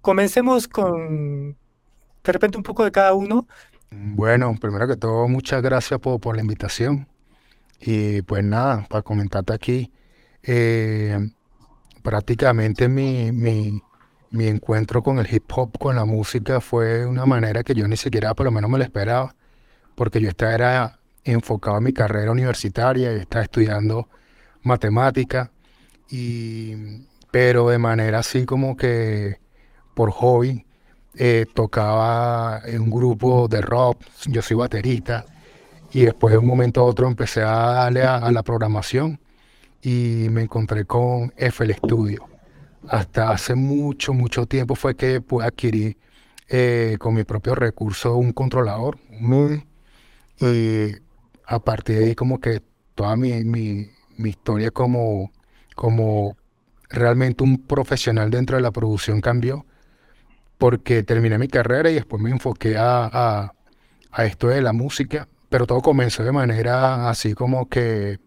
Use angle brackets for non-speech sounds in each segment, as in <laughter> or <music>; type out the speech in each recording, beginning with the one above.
comencemos con de repente un poco de cada uno. Bueno, primero que todo, muchas gracias por, por la invitación. Y pues nada, para comentarte aquí, eh, prácticamente mi, mi, mi encuentro con el hip hop, con la música, fue una manera que yo ni siquiera por lo menos me lo esperaba, porque yo estaba enfocado en mi carrera universitaria, y estaba estudiando matemática, y, pero de manera así como que por hobby, eh, tocaba en un grupo de rock, yo soy baterista, y después de un momento a otro empecé a darle a, la programación y me encontré con FL Studio. Hasta hace mucho, mucho tiempo fue que pude adquirir eh, con mi propio recurso un controlador, Y a partir de ahí como que toda mi, mi, mi, historia como, como realmente un profesional dentro de la producción cambió porque terminé mi carrera y después me enfoqué a, a, a esto de la música, pero todo comenzó de manera así como que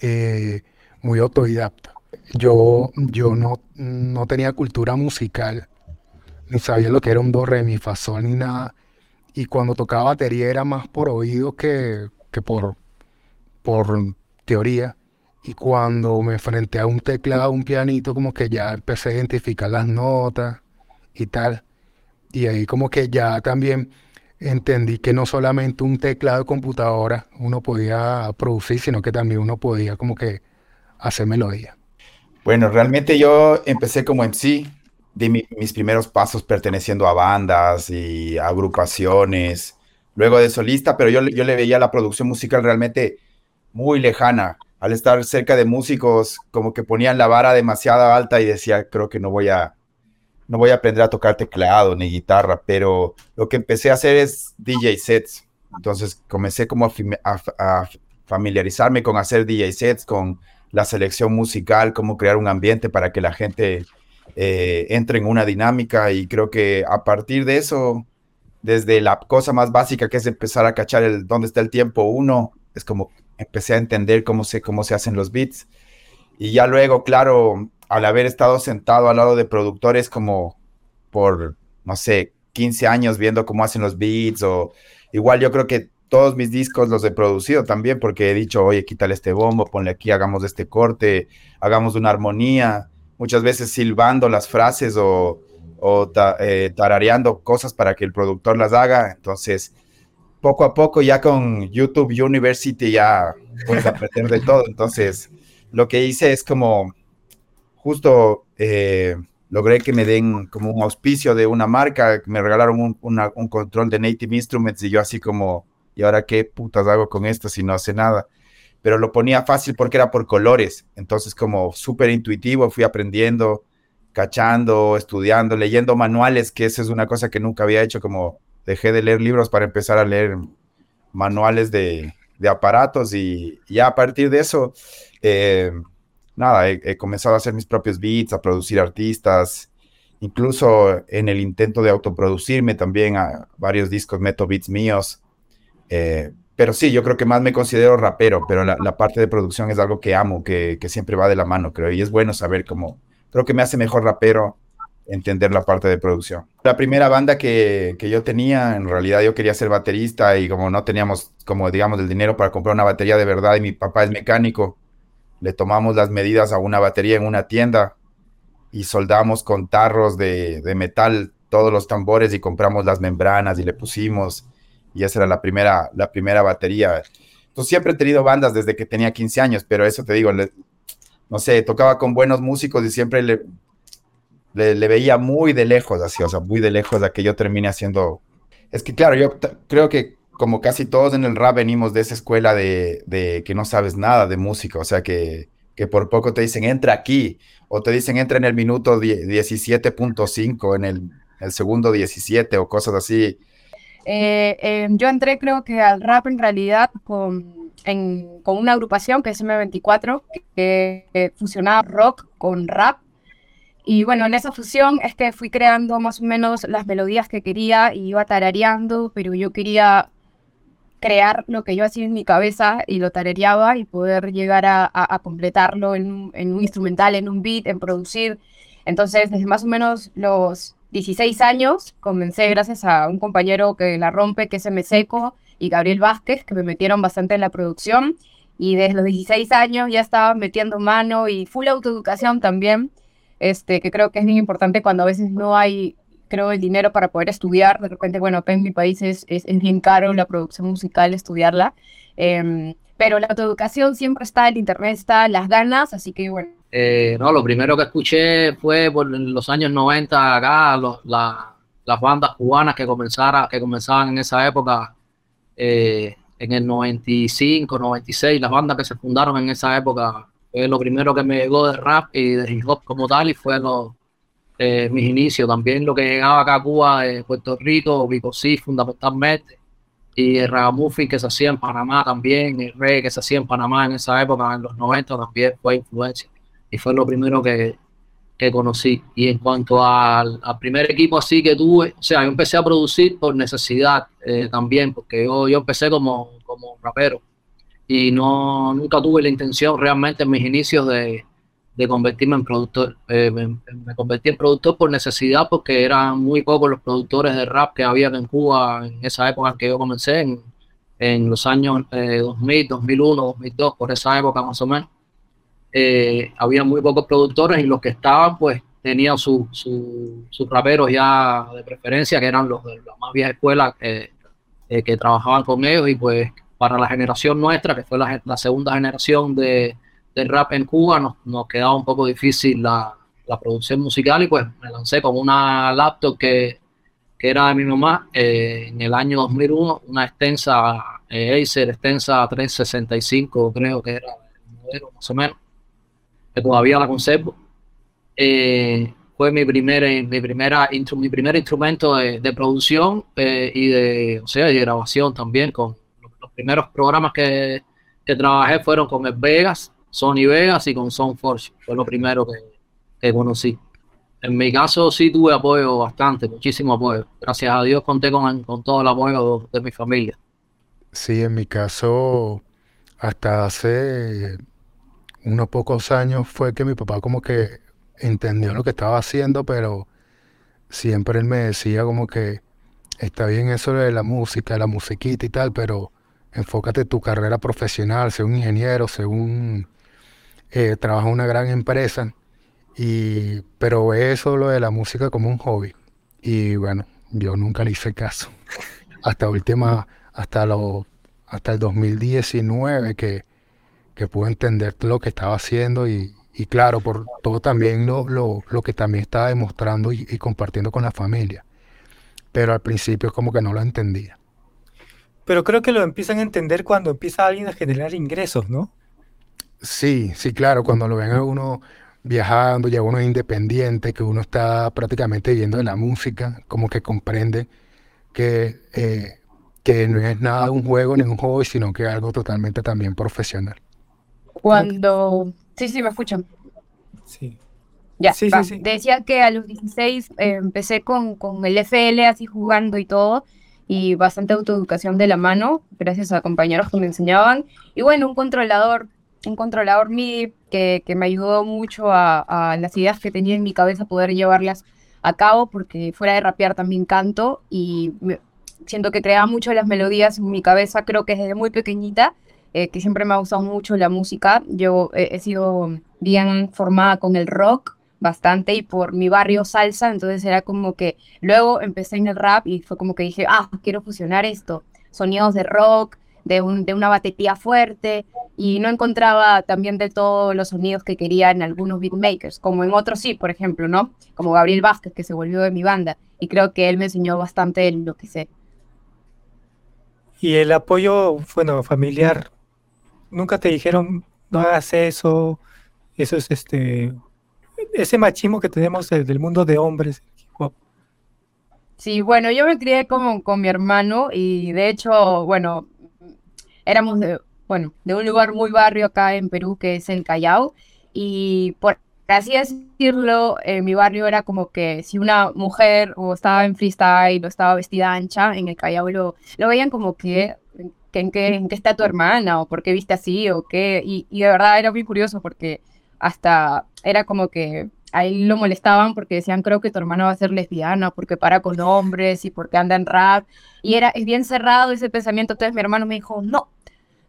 eh, muy autodidacta. Yo, yo no, no tenía cultura musical, ni sabía lo que era un do, re, mi, fa, sol, ni nada. Y cuando tocaba batería era más por oído que, que por, por teoría. Y cuando me enfrenté a un teclado, un pianito, como que ya empecé a identificar las notas y tal. Y ahí como que ya también entendí que no solamente un teclado de computadora uno podía producir, sino que también uno podía como que hacer melodía. Bueno, realmente yo empecé como MC, di mis primeros pasos perteneciendo a bandas y agrupaciones, luego de solista, pero yo, yo le veía la producción musical realmente muy lejana. Al estar cerca de músicos, como que ponían la vara demasiado alta y decía, creo que no voy a, no voy a aprender a tocar teclado ni guitarra, pero lo que empecé a hacer es DJ sets. Entonces comencé como a, a familiarizarme con hacer DJ sets, con la selección musical, cómo crear un ambiente para que la gente eh, entre en una dinámica y creo que a partir de eso, desde la cosa más básica que es empezar a cachar el dónde está el tiempo uno, es como empecé a entender cómo se, cómo se hacen los beats. Y ya luego, claro, al haber estado sentado al lado de productores como por, no sé, 15 años viendo cómo hacen los beats o igual yo creo que todos mis discos los he producido también porque he dicho, oye, quítale este bombo, ponle aquí, hagamos este corte, hagamos una armonía, muchas veces silbando las frases o, eh, tarareando cosas para que el productor las haga. Entonces, poco a poco ya con YouTube University ya puedes aprender de todo. Entonces, lo que hice es como justo eh, logré que me den como un auspicio de una marca, me regalaron un, un control de Native Instruments y yo así como y ahora qué putas hago con esto si no hace nada. Pero lo ponía fácil porque era por colores, entonces como súper intuitivo fui aprendiendo, cachando, estudiando, leyendo manuales, que esa es una cosa que nunca había hecho, como dejé de leer libros para empezar a leer manuales de, aparatos y ya a partir de eso, eh, nada, he, comenzado a hacer mis propios beats, a producir artistas, incluso en el intento de autoproducirme también a varios discos meto beats míos. Eh, pero sí, yo creo que más me considero rapero, pero la, parte de producción es algo que amo, que, siempre va de la mano, creo, y es bueno saber cómo, creo que me hace mejor rapero entender la parte de producción. La primera banda que, que, yo tenía, en realidad yo quería ser baterista y como no teníamos, como digamos, el dinero para comprar una batería de verdad y mi papá es mecánico, le tomamos las medidas a una batería en una tienda y soldamos con tarros de, metal todos los tambores y compramos las membranas y le pusimos y esa era la primera, la primera batería. Entonces siempre he tenido bandas desde que tenía 15 años, pero eso te digo, no sé, tocaba con buenos músicos y siempre le, le, veía muy de lejos, así, o sea, muy de lejos de que yo termine haciendo... Es que claro, yo creo que como casi todos en el rap venimos de esa escuela de, de que no sabes nada de música, o sea, que, que por poco te dicen entra aquí, o te dicen entra en el minuto 17.5, en el, el segundo 17 o cosas así eh, em, yo entré creo que al rap en realidad con, con una agrupación que es M24, que, fusionaba rock con rap. Y bueno, en esa fusión es que fui creando más o menos las melodías que quería y iba tarareando, pero yo quería crear lo que yo hacía en mi cabeza y lo tarareaba y poder llegar a, completarlo en, en, un instrumental, en un beat, en producir. Entonces, desde más o menos los 16 años comencé gracias a un compañero que la rompe, que es M Seco, y Gabriel Vázquez, que me metieron bastante en la producción. Y desde los 16 años ya estaba metiendo mano y full autoeducación también, este, que creo que es bien importante cuando a veces no hay, creo, el dinero para poder estudiar. De repente, bueno, acá en mi país es, es, bien caro la producción musical, estudiarla. Em, pero la autoeducación siempre está, el internet está, las ganas, así que bueno, eh, no, lo primero que escuché fue por los años 90 acá, las bandas cubanas que, comenzara, que comenzaban en esa época, eh, en el 95, 96, las bandas que se fundaron en esa época, fue lo primero que me llegó de rap y de hip hop como tal y fue eh, mis inicios. También lo que llegaba acá a Cuba, de Puerto Rico, Vico sí, fundamentalmente, y el ragamuffin que se hacía en Panamá también, el reggae que se hacía en Panamá en esa época, en los 90 también fue influencia y fue lo primero que, que conocí. Y en cuanto al, primer equipo así que tuve, o sea, yo empecé a producir por necesidad eh, también, porque yo, yo empecé como, como rapero y no, nunca tuve la intención realmente en mis inicios de, de convertirme en productor. Eh, me, convertí en productor por necesidad porque eran muy pocos los productores de rap que había en Cuba en esa época en que yo comencé, en, en los años 2000, 2001, 2002, por esa época más o menos. Eh, había muy pocos productores y los que estaban, pues tenían sus raperos ya de preferencia, que eran los de la más vieja escuela eh, que trabajaban con ellos. Y pues para la generación nuestra, que fue la, segunda generación de, rap en Cuba, nos, nos quedaba un poco difícil la, producción musical y pues me lancé con una laptop que, que era de mi mamá eh, en el año 2001, una extensa Acer extensa 365 creo que era el modelo más o menos todavía la conservo. Eh, fue mi, primer, eh, mi, primera, mi primer instrumento de, producción eh, y de, o sea, de grabación también. Con los, primeros programas que, que, trabajé fueron con el Vegas, Sony Vegas y con Soundforge. Fue lo primero que, que conocí. En mi caso sí tuve apoyo bastante, muchísimo apoyo. Gracias a Dios conté con, con todo el apoyo de mi familia. Sí, en mi caso, hasta hace unos pocos años fue que mi papá como que entendió lo que estaba haciendo, pero siempre él me decía como que está bien eso de la música, la musiquita y tal, pero enfócate en tu carrera profesional, sé un ingeniero, sé un... Trabaja en una gran empresa, y, pero ve eso lo de la música como un hobby. Y bueno, yo nunca le hice caso. Hasta última, hasta lo, hasta el 2019 que que pudo entender lo que estaba haciendo y, claro, por todo también lo, lo, que también estaba demostrando y, compartiendo con la familia. Pero al principio como que no lo entendía. Pero creo que lo empiezan a entender cuando empieza alguien a generar ingresos, ¿no? Sí, sí, claro, cuando lo ven a uno viajando, ya uno es independiente, que uno está prácticamente viviendo de la música, como que comprende que, eh, que no es nada un juego ni un hobby, sino que es algo totalmente también profesional. Cuando... Sí, sí, me escuchan. Sí. Ya, sí, sí, decía que a los 16 eh, empecé con, con el FL así jugando y todo, y bastante autoeducación de la mano, gracias a compañeros que me enseñaban. Y bueno, un controlador, un controlador MIDI que, que me ayudó mucho a, a, las ideas que tenía en mi cabeza poder llevarlas a cabo, porque fuera de rapear también canto y siento que creaba mucho las melodías en mi cabeza, creo que desde muy pequeñita eh, que siempre me ha gustado mucho la música. Yo he sido bien formada con el rock bastante y por mi barrio salsa, entonces era como que luego empecé en el rap y fue como que dije, ah, quiero fusionar esto, sonidos de rock, de, un, de una batería fuerte y no encontraba también de todos los sonidos que quería en algunos beatmakers, como en otros sí, por ejemplo, ¿no? Como Gabriel Vázquez, que se volvió de mi banda y creo que él me enseñó bastante en lo que sé. Y el apoyo, bueno, familiar, nunca te dijeron, no hagas eso, eso es este, ese machismo que tenemos del mundo de hombres. Sí, bueno, yo me crié como con mi hermano y de hecho, bueno, éramos de, bueno, de un lugar muy barrio acá en Perú que es el Callao y por así decirlo, en mi barrio era como que si una mujer o estaba en freestyle o estaba vestida ancha, en el Callao lo, lo veían como que en qué, está tu hermana o por qué viste así o qué. Y, de verdad era muy curioso porque hasta era como que a él lo molestaban porque decían, creo que tu hermana va a ser lesbiana, porque para con hombres y porque anda en rap. Y era, es bien cerrado ese pensamiento. Entonces mi hermano me dijo, no,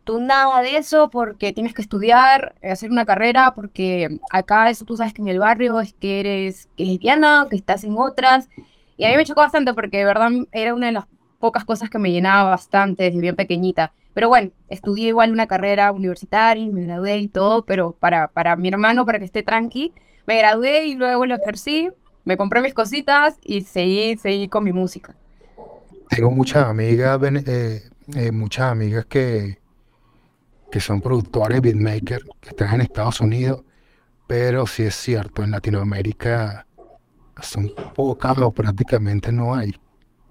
tú nada de eso porque tienes que estudiar, hacer una carrera, porque acá eso tú sabes que en el barrio es que eres lesbiana, que estás en otras. Y a mí me chocó bastante porque de verdad era una de las pocas cosas que me llenaba bastante desde bien pequeñita. Pero bueno, estudié igual una carrera universitaria, me gradué y todo, pero para, para mi hermano, para que esté tranqui, me gradué y luego lo ejercí, me compré mis cositas y seguí, seguí con mi música. Tengo muchas amigas, eh, eh, muchas amigas que, que son productores, beatmakers, que están en Estados Unidos, pero sí es cierto, en Latinoamérica son pocas o prácticamente no hay.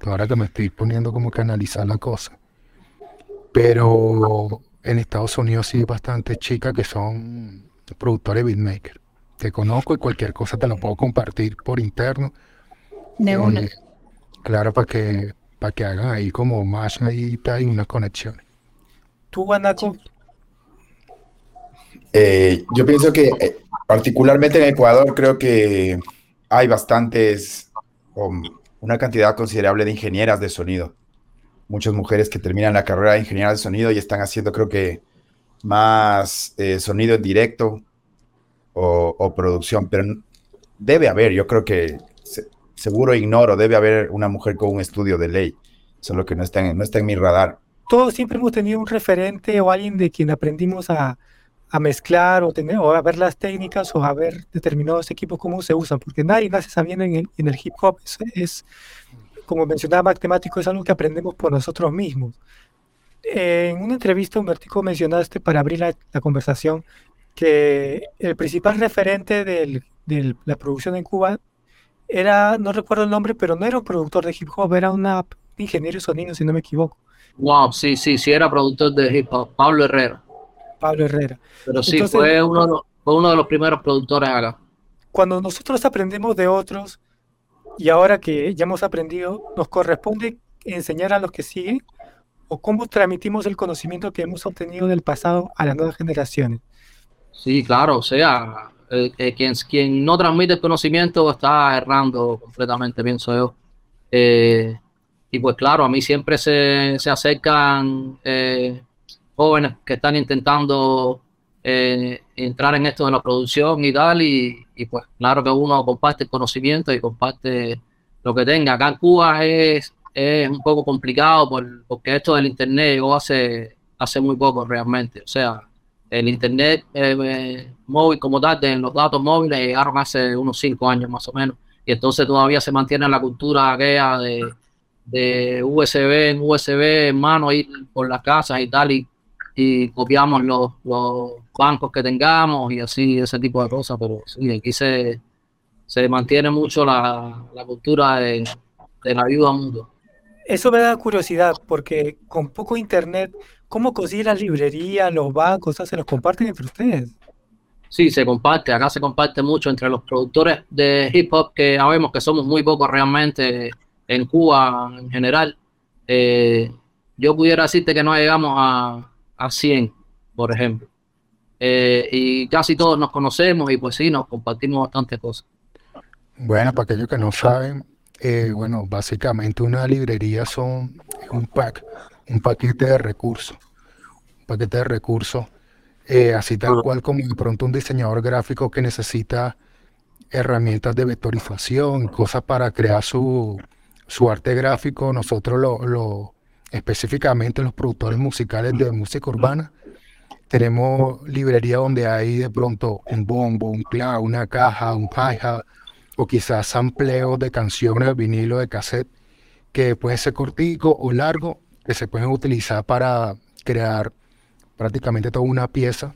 Ahora que me estoy poniendo como que analizar la cosa. Pero en Estados Unidos sí hay bastantes chicas que son productores beatmakers. Te conozco y cualquier cosa te lo puedo compartir por interno. De eh, una. claro, para que, para que hagan ahí como más ahí y unas conexiones. ¿Tú, Guanaco? Eh, yo pienso que eh, particularmente en Ecuador creo que hay bastantes, una cantidad considerable de ingenieras de sonido. Muchas mujeres que terminan la carrera de ingeniería de sonido y están haciendo creo que más sonido en directo, o, producción, pero debe haber, yo creo que seguro ignoro, debe haber una mujer con un estudio de ley, solo que no está en, no está en mi radar. Todos siempre hemos tenido un referente o alguien de quien aprendimos a, a mezclar o, tener, o a ver las técnicas o a ver determinados equipos cómo se usan, porque nadie nace sabiendo en el, hip hop. Es, como mencionaba matemático, es algo que aprendemos por nosotros mismos. en una entrevista, Humbertico, mencionaste para abrir la, la conversación que el principal referente de la producción en Cuba era, no recuerdo el nombre, pero no era un productor de hip hop, era un ingeniero sonido, si no me equivoco. Wow, sí, sí, sí era productor de hip hop, Pablo Herrera. Pablo Herrera. Pero sí, fue, uno, fue uno de los primeros productores acá. Cuando nosotros aprendemos de otros, y ahora que ya hemos aprendido, nos corresponde enseñar a los que siguen o cómo transmitimos el conocimiento que hemos obtenido del pasado a las nuevas generaciones. Sí, claro, o sea, eh, eh, quien, quien no transmite el conocimiento está errando completamente, pienso yo. Eh, y pues claro, a mí siempre se, se acercan jóvenes que están intentando entrar en esto de la producción y tal, y, pues claro que uno comparte el conocimiento y comparte lo que tenga. Acá en Cuba es, es un poco complicado por, porque esto del internet llegó hace, hace muy poco realmente, o sea, el internet eh, eh, móvil como tal, en los datos móviles llegaron hace unos cinco años más o menos. Y entonces todavía se mantiene la cultura aquella de, de USB en USB en mano, ir por las casas y tal, y, y copiamos los, los, bancos que tengamos y así, ese tipo de cosas. Pero sí, aquí se, se mantiene mucho la, la cultura de, de la ayuda mutua. Eso me da curiosidad porque con poco internet ¿Cómo consigue la librería, los bancos? ¿Se los comparten entre ustedes? Sí, se comparte. Acá se comparte mucho entre los productores de hip hop, que sabemos que somos muy pocos realmente en Cuba en general. Eh, yo pudiera decirte que no llegamos a, a 100, por ejemplo. Eh, y casi todos nos conocemos y pues sí, nos compartimos bastantes cosas. Bueno, para aquellos que no saben, eh, bueno, básicamente una librería son un pack un paquete de recursos, un paquete de recursos, eh, así tal cual como de pronto un diseñador gráfico que necesita herramientas de vectorización, cosas para crear su, su arte gráfico, nosotros lo, lo, específicamente los productores musicales de música urbana, tenemos librería donde hay de pronto un bombo, un clav, una caja, un hi-hat, o quizás sampleos de canciones de vinilo, de cassette, que puede ser cortico o largo, que se pueden utilizar para crear prácticamente toda una pieza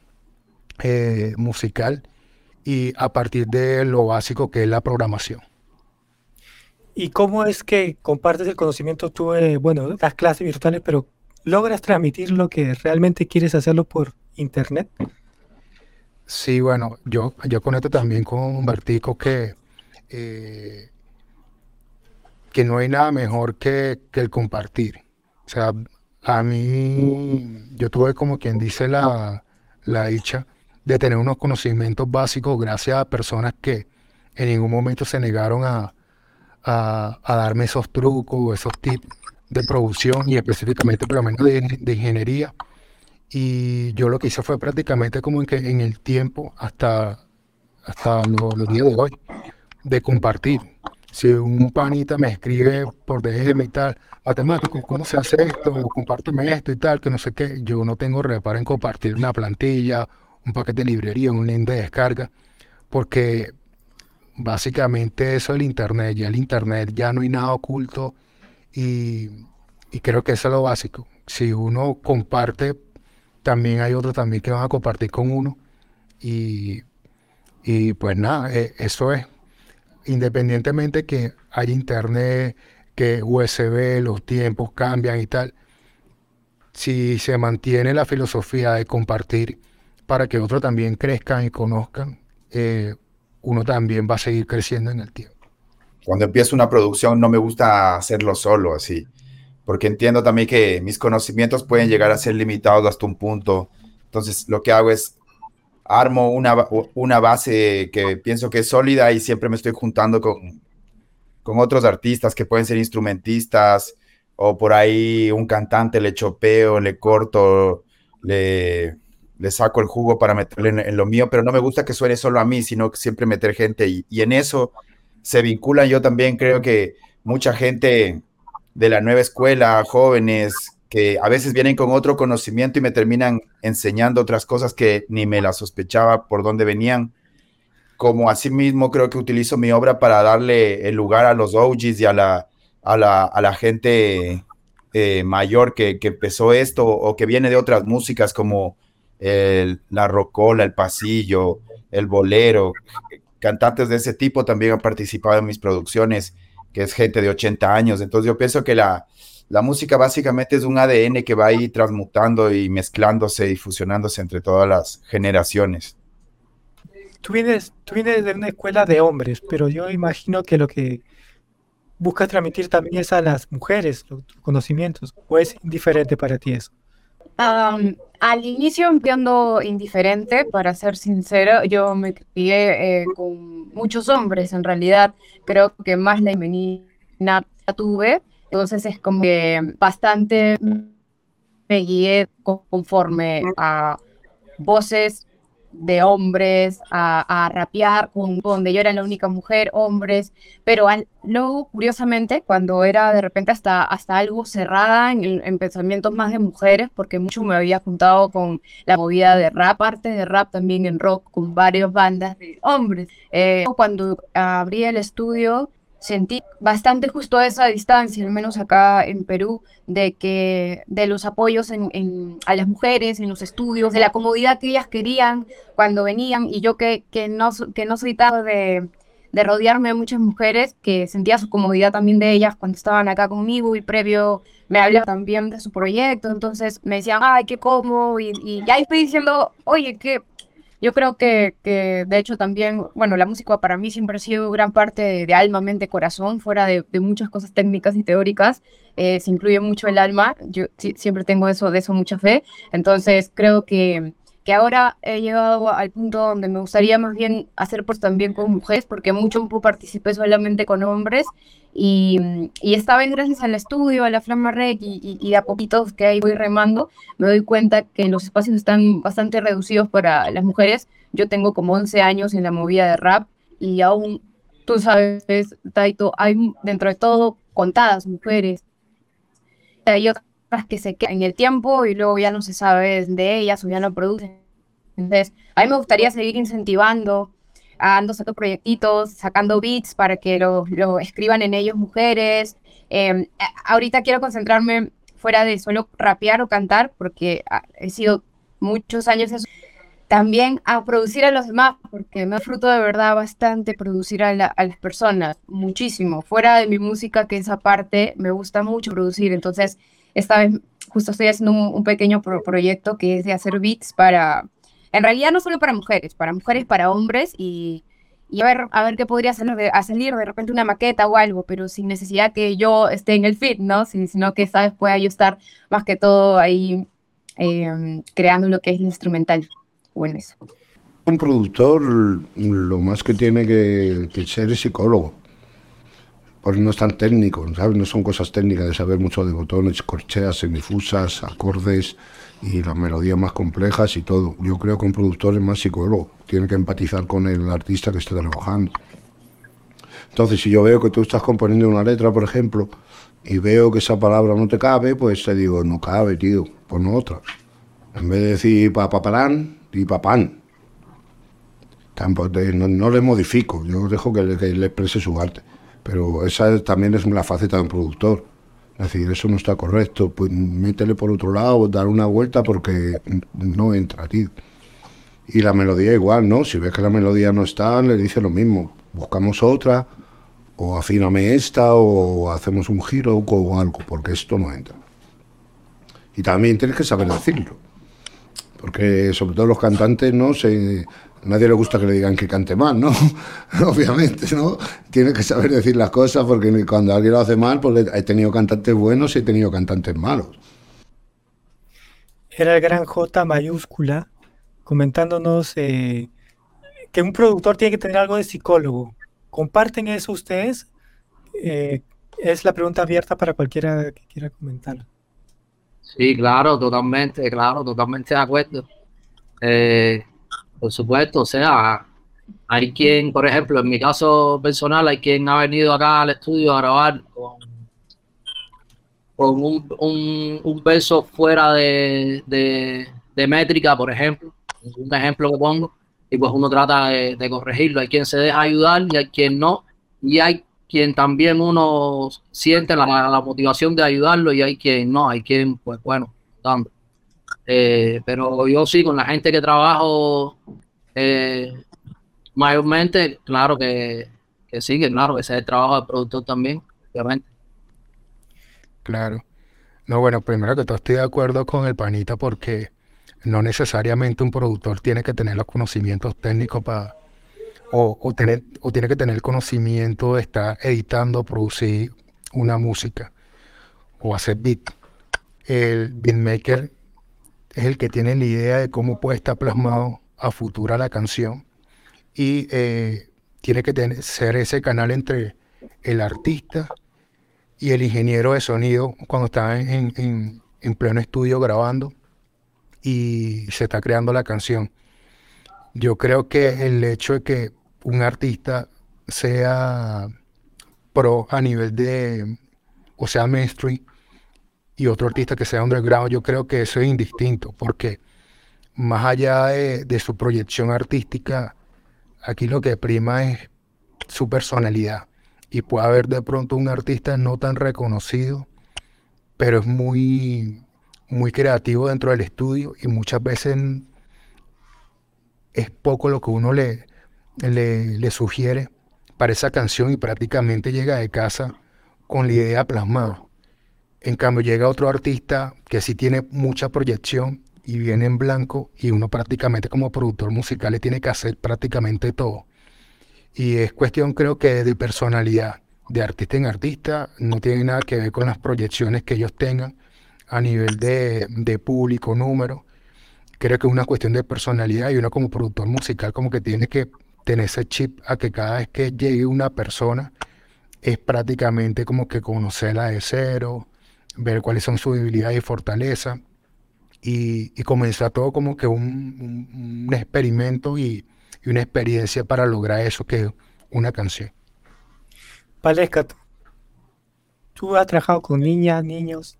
eh, musical y a partir de lo básico que es la programación. ¿Y cómo es que compartes el conocimiento tú, eh, bueno, das clases virtuales, pero logras transmitir lo que realmente quieres hacerlo por internet? Sí, bueno, yo, yo conecto también con Bertico que, eh, que no hay nada mejor que, que el compartir. O sea, a mí, yo tuve como quien dice la, la dicha de tener unos conocimientos básicos gracias a personas que en ningún momento se negaron a, a, darme esos trucos, esos tips de producción y específicamente por lo menos de, ingeniería. Y yo lo que hice fue prácticamente como en, que, en el tiempo hasta, hasta los días de hoy, de compartir. Si un panita me escribe por DM y tal, matemático, ¿cómo se hace esto? Compárteme esto y tal, que no sé qué. Yo no tengo reparo en compartir una plantilla, un paquete de librería, un link de descarga, porque básicamente eso es el Internet. Ya el Internet ya no hay nada oculto y, creo que eso es lo básico. Si uno comparte, también hay otros también que van a compartir con uno. Y, y pues nada, e, eso es. Independientemente que hay Internet, que USB, los tiempos cambian y tal. Si se mantiene la filosofía de compartir para que otros también crezcan y conozcan, eh, uno también va a seguir creciendo en el tiempo. Cuando empiezo una producción no me gusta hacerlo solo así, porque entiendo también que mis conocimientos pueden llegar a ser limitados hasta un punto. Entonces lo que hago es armo una, una base que pienso que es sólida y siempre me estoy juntando con, con otros artistas que pueden ser instrumentistas o por ahí un cantante le chopeo, le corto, le, le saco el jugo para meterle en, lo mío, pero no me gusta que suene solo a mí, sino que siempre meter gente y, en eso se vinculan. Yo también creo que mucha gente de la nueva escuela, jóvenes, que a veces vienen con otro conocimiento y me terminan enseñando otras cosas que ni me las sospechaba por dónde venían. Como asimismo creo que utilizo mi obra para darle el lugar a los OGs y a la, a la, a la gente eh, mayor que, que empezó esto o que viene de otras músicas como la rocola, el pasillo, el bolero. Cantantes de ese tipo también han participado en mis producciones, que es gente de 80 años. Entonces yo pienso que la, la música básicamente es un ADN que va ahí transmutando y mezclándose y fusionándose entre todas las generaciones. Tú vienes, tú vienes de una escuela de hombres, pero yo imagino que lo que buscas transmitir también es a las mujeres, los conocimientos, o es indiferente para ti eso al inicio entiendo indiferente, para ser sincero, yo me crié eh, con muchos hombres, en realidad creo que más la femenina tuve, entonces es como que bastante me guié conforme a voces de hombres a, rapear, con, donde yo era la única mujer, hombres, pero luego, curiosamente, cuando era de repente hasta, hasta algo cerrada en, pensamientos más de mujeres, porque mucho me había juntado con la movida de rap, parte de rap también en rock, con varias bandas de hombres. Eh, cuando abrí el estudio, sentí bastante justo esa distancia, al menos acá en Perú, de que de los apoyos en, a las mujeres en los estudios, de la comodidad que ellas querían cuando venían. Y yo que, que, no, que no soy tan de, de rodearme de muchas mujeres, que sentía su comodidad también de ellas cuando estaban acá conmigo y previo me hablaban también de su proyecto, entonces me decían, ay, qué cómodo, y, y ya estoy diciendo, oye, qué yo creo que, que, de hecho también, bueno, la música para mí siempre ha sido gran parte de, alma, mente, corazón, fuera de, muchas cosas técnicas y teóricas, eh, se incluye mucho el alma, yo siempre tengo eso, de eso mucha fe, entonces creo que, que ahora he llegado al punto donde me gustaría más bien hacer pues también con mujeres, porque mucho tiempo participé solamente con hombres y, y esta vez gracias al estudio, a la Flama Rec y, y, a poquitos que ahí voy remando, me doy cuenta que los espacios están bastante reducidos para las mujeres. Yo tengo como 11 años en la movida de rap y aún, tú sabes, Taito, hay dentro de todo contadas mujeres. Hay otras que se quedan en el tiempo y luego ya no se sabe de ellas o ya no producen. Entonces, a mí me gustaría seguir incentivando, ando sacando proyectitos, sacando beats para que lo, lo escriban en ellos mujeres. Em, ahorita quiero concentrarme fuera de solo rapear o cantar, porque ah, he sido muchos años eso. También a producir a los demás, porque me fruto de verdad bastante producir a, a, las personas, muchísimo. Fuera de mi música, que esa parte me gusta mucho producir. Entonces, esta vez justo estoy haciendo un, pequeño proyecto que es de hacer beats para, en realidad no solo para mujeres, para mujeres, para hombres y, y a, ver, a ver qué podría salir de, salir de repente una maqueta o algo, pero sin necesidad que yo esté en el feed, ¿no? sino que, ¿sabes? Pueda yo estar más que todo ahí em, creando lo que es el instrumental. Bueno, eso. Un productor lo más que tiene que ser es psicólogo porque no es tan técnico, ¿sabes? No son cosas técnicas de saber mucho de botones, corcheas, semifusas, acordes y las melodías más complejas y todo. Yo creo que un productor es más psicólogo, tiene que empatizar con el artista que está trabajando. Entonces, si yo veo que tú estás componiendo una letra, por ejemplo, y veo que esa palabra no te cabe, pues te digo, no cabe, tío, pon otra. En vez de decir papapalán, di papán. Tampoco, no, no, le modifico, yo dejo que le exprese su arte. Pero esa también es la faceta de un productor. Es decir, eso no está correcto, pues métele por otro lado, dar una vuelta porque no entra, tío. Y la melodía igual, ¿no? Si ves que la melodía no está, le dice lo mismo. Buscamos otra, o afíname esta, o hacemos un giro o algo, porque esto no entra. Y también tienes que saber decirlo. Porque sobre todo los cantantes no se nadie le gusta que le digan que cante mal, ¿no? <laughs> Obviamente, ¿no? Tiene que saber decir las cosas porque cuando alguien lo hace mal, pues he tenido cantantes buenos y he tenido cantantes malos. Era el gran J mayúscula comentándonos eh, que un productor tiene que tener algo de psicólogo. ¿Comparten eso ustedes? Eh, es la pregunta abierta para cualquiera que quiera comentar. Sí, claro, totalmente, claro, totalmente de acuerdo. Eh, por supuesto, o sea, hay quien, por ejemplo, en mi caso personal, hay quien ha venido acá al estudio a grabar con, con un, un, verso fuera de, de, métrica, por ejemplo, un ejemplo que pongo, y pues uno trata de, corregirlo. Hay quien se deja ayudar y hay quien no, y hay quien también uno siente la, la motivación de ayudarlo y hay quien no, hay quien, pues bueno, dando. Eh, pero yo sí, con la gente que trabajo eh, mayormente, claro que, que sí, que claro, ese es el trabajo del productor también, obviamente. Claro. No, bueno, primero que todo estoy de acuerdo con el panita porque no necesariamente un productor tiene que tener los conocimientos técnicos para o, o, tener o tiene que tener el conocimiento de estar editando, producir una música o hacer beat. El beatmaker es el que tiene la idea de cómo puede estar plasmado a futura la canción y eh, tiene que ser ese canal entre el artista y el ingeniero de sonido cuando está en, en, pleno estudio grabando y se está creando la canción. Yo creo que el hecho de que un artista sea pro a nivel de, o sea, mainstream, y otro artista que sea underground, yo creo que eso es indistinto, porque más allá de, su proyección artística, aquí lo que prima es su personalidad. Y puede haber de pronto un artista no tan reconocido, pero es muy, muy creativo dentro del estudio y muchas veces es poco lo que uno le, le, le sugiere para esa canción y prácticamente llega de casa con la idea plasmada. En cambio, llega otro artista que sí tiene mucha proyección y viene en blanco y uno prácticamente como productor musical le tiene que hacer prácticamente todo. Y es cuestión creo que de personalidad, de artista en artista, no tiene nada que ver con las proyecciones que ellos tengan a nivel de, de público, número. Creo que es una cuestión de personalidad y uno como productor musical como que tiene que tener ese chip a que cada vez que llegue una persona es prácticamente como que conocerla de cero, ver cuáles son sus debilidades y fortalezas, y, comenzar todo como que un, experimento y, una experiencia para lograr eso que es una canción. Valesca, tú has trabajado con niñas, niños,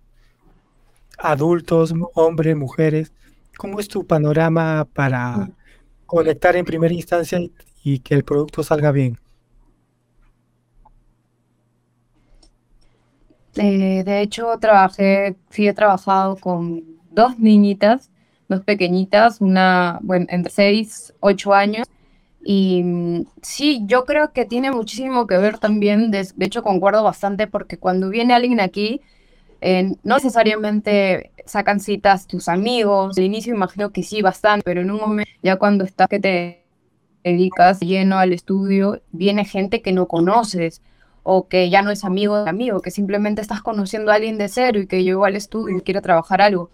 adultos, hombres, mujeres. ¿Cómo es tu panorama para conectar en primera instancia y que el producto salga bien? Eh, de hecho, trabajé, sí he trabajado con dos niñitas, dos pequeñitas, una, bueno, entre 6, 8 años. Y mm, sí, yo creo que tiene muchísimo que ver también, de, hecho concuerdo bastante porque cuando viene alguien aquí, eh, no necesariamente sacan citas tus amigos, al inicio imagino que sí, bastante, pero en un momento ya cuando estás que te dedicas lleno al estudio, viene gente que no conoces o que ya no es amigo de amigo, que simplemente estás conociendo a alguien de cero y que llegó al estudio y quiere trabajar algo.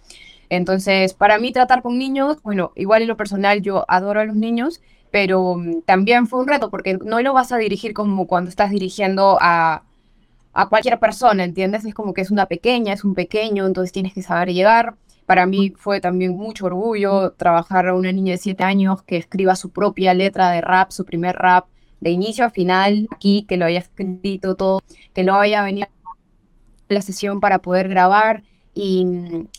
Entonces, para mí tratar con niños, bueno, igual en lo personal yo adoro a los niños, pero mm, también fue un reto porque no lo vas a dirigir como cuando estás dirigiendo a, a cualquier persona, ¿entiendes? Es como que es una pequeña, es un pequeño, entonces tienes que saber llegar. Para mí fue también mucho orgullo trabajar a una niña de 7 años que escriba su propia letra de rap, su primer rap, de inicio a final, aquí, que lo haya escrito todo, que lo haya venido a la sesión para poder grabar. Y,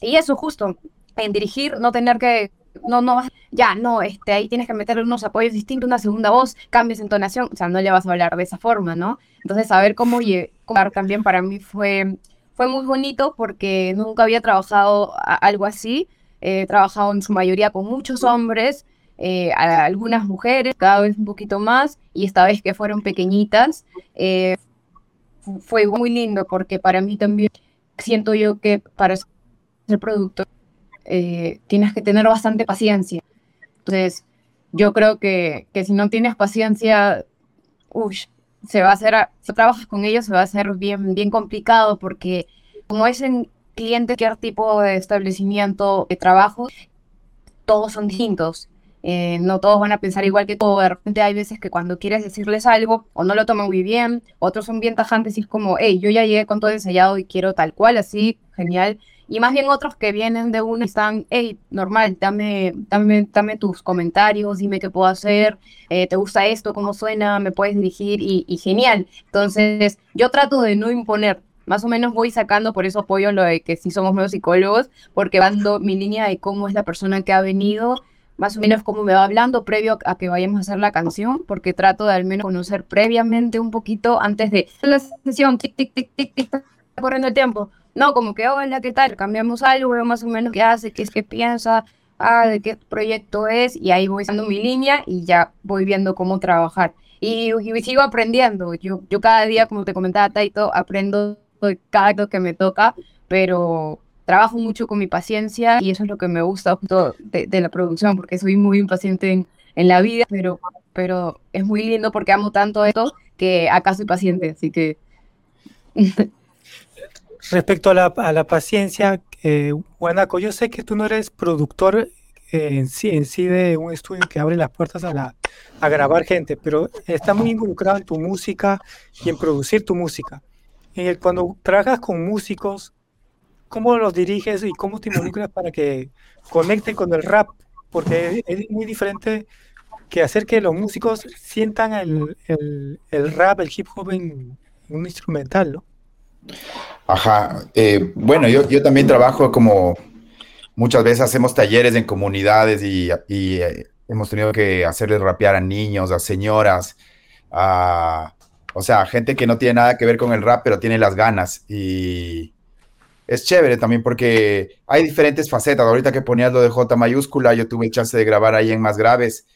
y eso justo, en dirigir, no tener que no, no, ya, no, este, ahí tienes que meterle unos apoyos distintos, una segunda voz, cambios de entonación, o sea, no le vas a hablar de esa forma, ¿no? Entonces, saber cómo llegar también para mí fue, fue muy bonito porque nunca había trabajado algo así, he trabajado en su mayoría con muchos hombres, eh, algunas mujeres, cada vez un poquito más, y esta vez que fueron pequeñitas, eh, fue muy lindo porque para mí también siento yo que para ser productor eh, tienes que tener bastante paciencia. Entonces, yo creo que, que si no tienes paciencia, uy, se va a hacer, si trabajas con ellos, se va a hacer bien, bien complicado porque como es en clientes, cualquier tipo de establecimiento de trabajo, todos son distintos. Eh, no todos van a pensar igual que tú. De repente hay veces que cuando quieres decirles algo o no lo toman muy bien, otros son bien tajantes y es como, hey, yo ya llegué con todo ensayado y quiero tal cual, así, genial y más bien otros que vienen de uno están, hey, normal, dame, dame, tus comentarios, dime qué puedo hacer, eh, te gusta esto, cómo suena, me puedes dirigir y, genial. Entonces, yo trato de no imponer, más o menos voy sacando, por eso apoyo lo de que sí somos nuevos psicólogos, porque dando mi línea de cómo es la persona que ha venido, más o menos cómo me va hablando previo a que vayamos a hacer la canción, porque trato de al menos conocer previamente un poquito antes de la sesión, tic, tic, tic, tic, tic, está corriendo el tiempo no, como que, hola, ¿qué tal? Cambiamos algo, veo más o menos qué hace, qué es que piensa, ah, de qué proyecto es, y ahí voy dando mi línea y ya voy viendo cómo trabajar. Y, sigo aprendiendo. Yo, yo cada día, como te comentaba, Taito, aprendo cada acto que me toca, pero trabajo mucho con mi paciencia y eso es lo que me gusta justo de, la producción, porque soy muy impaciente en, en, la vida, pero, pero es muy lindo porque amo tanto esto que acá soy paciente, así que... Respecto a la, a la paciencia, eh, Guanaco, yo sé que tú no eres productor eh, en, sí, en sí de un estudio que abre las puertas a, la, a grabar gente, pero está muy involucrado en tu música y en producir tu música. Y cuando trabajas con músicos, ¿cómo los diriges y cómo te involucras para que conecten con el rap? Porque es, muy diferente que hacer que los músicos sientan el, el, el rap, el hip hop en un instrumental, ¿no? Ajá. Eh, bueno, yo, yo, también trabajo como muchas veces hacemos talleres en comunidades y, eh, hemos tenido que hacerles rapear a niños, a señoras, a, o sea, gente que no tiene nada que ver con el rap, pero tiene las ganas. Y es chévere también porque hay diferentes facetas. Ahorita que ponías lo de J mayúscula, yo tuve chance de grabar ahí en Más Graves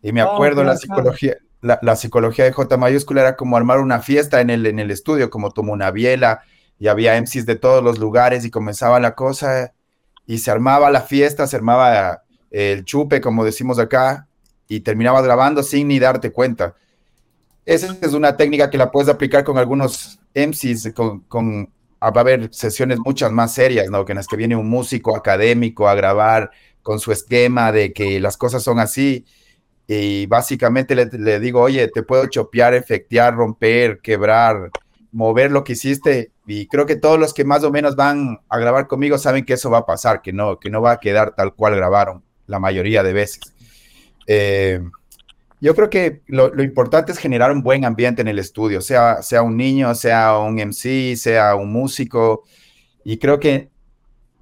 y me oh, acuerdo la psicología la, psicología de J mayúscula era como armar una fiesta en el, en el estudio, como tomó una biela y había MCs de todos los lugares y comenzaba la cosa y se armaba la fiesta, se armaba el chupe, como decimos acá, y terminaba grabando sin ni darte cuenta. Esa es una técnica que la puedes aplicar con algunos MCs, con, con va a haber sesiones muchas más serias, ¿no? Que en las que viene un músico académico a grabar con su esquema de que las cosas son así y básicamente le, digo, oye, te puedo chopear, efectear, romper, quebrar, mover lo que hiciste. Y creo que todos los que más o menos van a grabar conmigo saben que eso va a pasar, que no, que no va a quedar tal cual grabaron la mayoría de veces. Eh, yo creo que lo, importante es generar un buen ambiente en el estudio, sea, sea un niño, sea un MC, sea un músico. Y creo que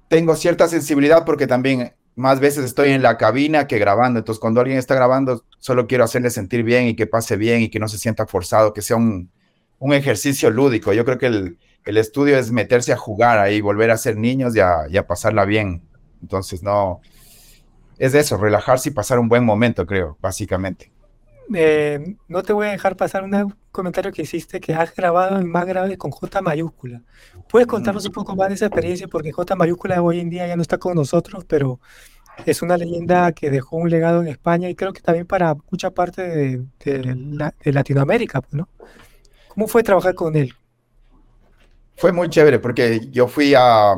tengo cierta sensibilidad porque también más veces estoy en la cabina que grabando. Entonces, cuando alguien está grabando, solo quiero hacerle sentir bien y que pase bien y que no se sienta forzado, que sea un, ejercicio lúdico. Yo creo que el, estudio es meterse a jugar ahí, volver a ser niños y a, pasarla bien. Entonces, no. Es eso, relajarse y pasar un buen momento, creo, básicamente. Eh, no te voy a dejar pasar un comentario que hiciste que has grabado en más grave con J mayúscula. ¿Puedes contarnos un poco más de esa experiencia? Porque J mayúscula hoy en día ya no está con nosotros, pero es una leyenda que dejó un legado en España y creo que también para mucha parte de, Latinoamérica, pues, ¿no? ¿Cómo fue trabajar con él? Fue muy chévere porque yo fui a,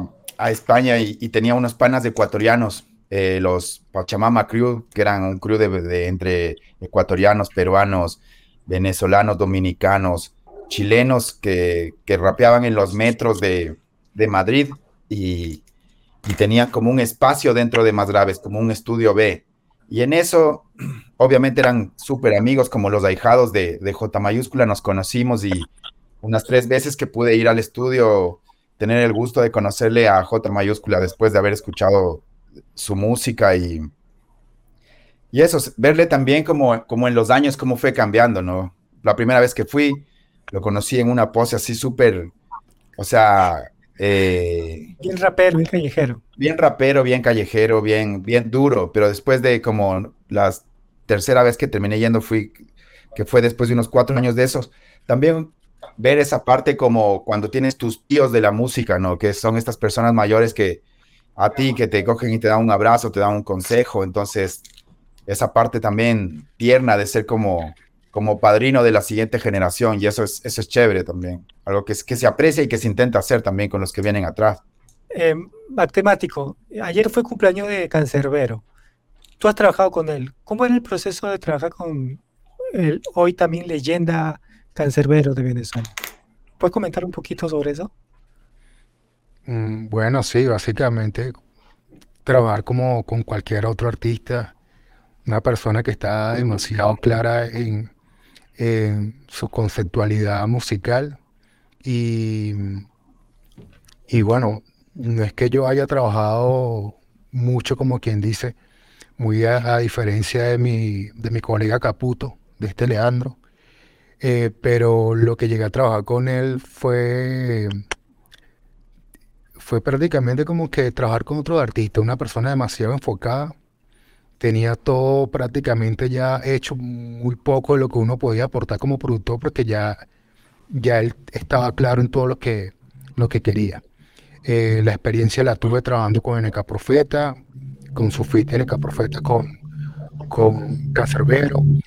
España y, tenía unos panas ecuatorianos, eh, los Pachamama Crew, que eran un crew de, entre ecuatorianos, peruanos, venezolanos, dominicanos, chilenos que, que rapeaban en los metros de, de Madrid y, y, tenían como un espacio dentro de Más Graves, como un estudio B. Y en eso, <clears throat> obviamente eran súper amigos, como los ahijados de, de J mayúscula, nos conocimos y unas tres veces que pude ir al estudio, tener el gusto de conocerle a J mayúscula después de haber escuchado su música y, y eso, verle también como, como en los años, cómo fue cambiando, ¿no? La primera vez que fui, lo conocí en una pose así súper, o sea... Eh, bien rapero, bien callejero. Bien rapero, bien callejero, bien, bien duro, pero después de como la tercera vez que terminé yendo fui, que fue después de unos cuatro años de esos, también ver esa parte como cuando tienes tus tíos de la música, ¿no? Que son estas personas mayores que a ti, que te cogen y te dan un abrazo, te dan un consejo, entonces esa parte también tierna de ser como, como padrino de la siguiente generación y eso es, eso es chévere también, algo que, que se aprecia y que se intenta hacer también con los que vienen atrás. Eh, matemático, ayer fue cumpleaños de Cancerbero. Tú has trabajado con él. ¿Cómo era el proceso de trabajar con el hoy también leyenda Cancerbero de Venezuela? ¿Puedes comentar un poquito sobre eso? Mm, bueno, sí, básicamente trabajar como con cualquier otro artista, una persona que está demasiado clara en, su conceptualidad musical. Y, y bueno, no es que yo haya trabajado mucho como quien dice, muy a, diferencia de mi, de mi colega Caputo, de este Leandro, eh, pero lo que llegué a trabajar con él fue fue prácticamente como que trabajar con otro artista, una persona demasiado enfocada. Tenía todo prácticamente ya hecho, muy poco de lo que uno podía aportar como productor, porque ya, ya él estaba claro en todo lo que, lo que quería. Eh, la experiencia la tuve trabajando con NK Profeta, con su fit NK Profeta, con, con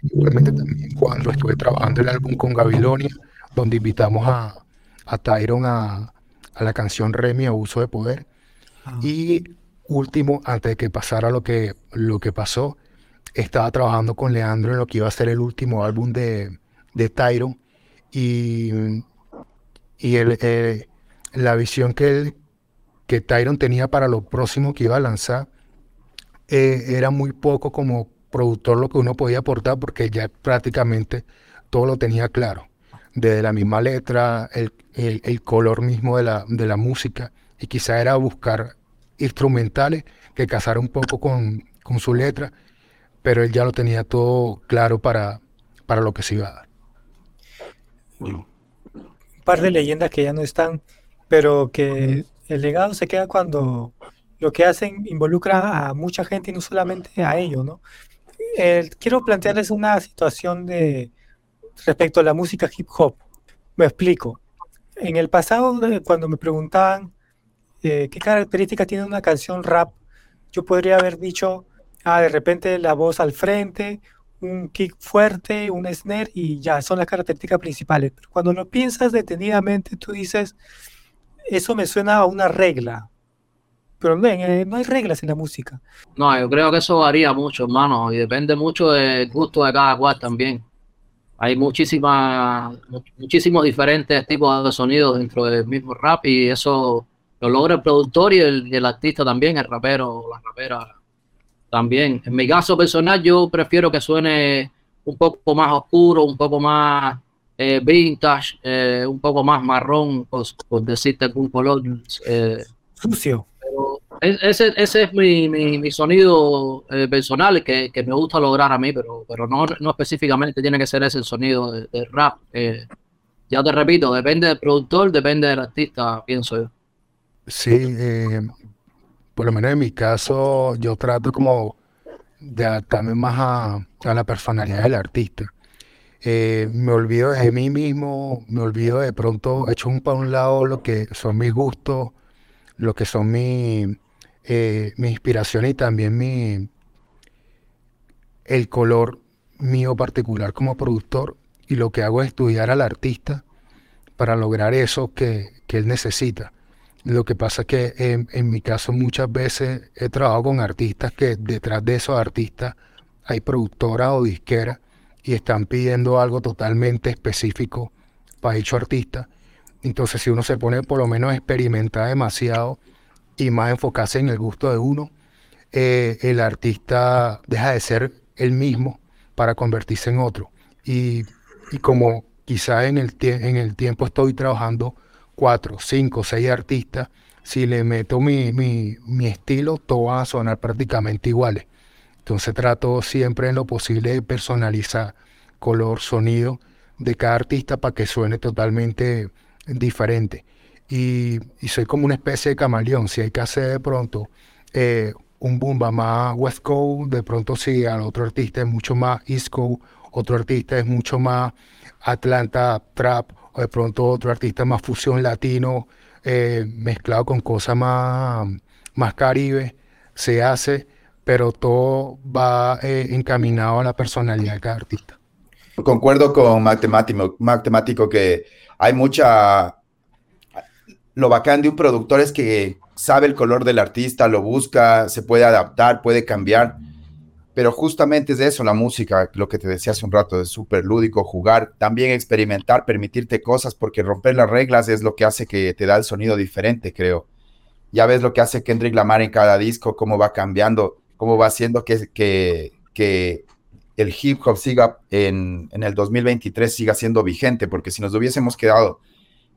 igualmente también cuando estuve trabajando el álbum con Gabilonia, donde invitamos a, a Tyron a, a la canción Remy Abuso de Poder. Ah. Y último, antes de que pasara lo que, lo que pasó, estaba trabajando con Leandro en lo que iba a ser el último álbum de, de Tyron. Y, y eh, la visión que, él, que Tyron tenía para lo próximo que iba a lanzar eh, era muy poco como productor lo que uno podía aportar porque ya prácticamente todo lo tenía claro de la misma letra, el, color mismo de la, de la música, y quizá era buscar instrumentales que casara un poco con, su letra, pero él ya lo tenía todo claro para, para lo que se iba a dar. Un par de leyendas que ya no están, pero que el legado se queda cuando lo que hacen involucra a mucha gente y no solamente a ellos, ¿no? quiero plantearles una situación de, respecto a la música hip hop. Me explico. En el pasado, eh, cuando me preguntaban eh, qué características tiene una canción rap, yo podría haber dicho, ah, de repente la voz al frente, un kick fuerte, un snare y ya, son las características principales. Pero cuando lo piensas detenidamente, tú dices, eso me suena a una regla. Pero no, eh, no hay reglas en la música. No, yo creo que eso varía mucho, hermano, y depende mucho del gusto de cada cual también hay muchísimas, muchísimos diferentes tipos de sonidos dentro del mismo rap y eso lo logra el productor y el, artista también, el rapero, la rapera también. En mi caso personal yo prefiero que suene un poco más oscuro, un poco más eh, vintage, eh, un poco más marrón, por, por decirte algún color. Eh, Sucio ese, ese es mi, mi, sonido eh, personal que, que, me gusta lograr a mí, pero, pero no, no específicamente tiene que ser ese el sonido de, rap. Eh, ya te repito, depende del productor, depende del artista, pienso yo. Sí, eh, por lo menos en mi caso, yo trato como de adaptarme más a, a la personalidad del artista. me olvido de mí mismo, me olvido de pronto, echo un para un lado lo que son mis gustos, lo que son mis eh, mi inspiración y también mi, el color mío particular como productor y lo que hago es estudiar al artista para lograr eso que, él necesita. Lo que pasa es que en, en mi caso muchas veces he trabajado con artistas que detrás de esos artistas hay productoras o disqueras y están pidiendo algo totalmente específico para dicho artista. Entonces si uno se pone por lo menos a experimentar demasiado y más enfocarse en el gusto de uno, eh, el artista deja de ser el mismo para convertirse en otro. Y, como quizá en el, en el tiempo estoy trabajando cuatro, cinco, seis artistas, si le meto mi, mi, mi estilo, todo va a sonar prácticamente iguales. Entonces trato siempre en lo posible de personalizar color, sonido de cada artista para que suene totalmente diferente. Y, soy como una especie de camaleón. Si hay que hacer de pronto eh, un bumba más West Coast, de pronto sí, al otro artista es mucho más East Coast, otro artista es mucho más Atlanta Trap, o de pronto otro artista más fusión latino, eh, mezclado con cosas más, más caribe, se hace, pero todo va eh, encaminado a la personalidad de cada artista. Concuerdo con Matemático, Matemático que hay mucha... Lo bacán de un productor es que sabe el color del artista, lo busca, se puede adaptar, puede cambiar. Pero justamente es de eso la música, lo que te decía hace un rato, es súper lúdico, jugar, también experimentar, permitirte cosas, porque romper las reglas es lo que hace que te da el sonido diferente, creo. Ya ves lo que hace Kendrick Lamar en cada disco, cómo va cambiando, cómo va haciendo que, que, que el hip hop siga en, en el 2023 siga siendo vigente, porque si nos hubiésemos quedado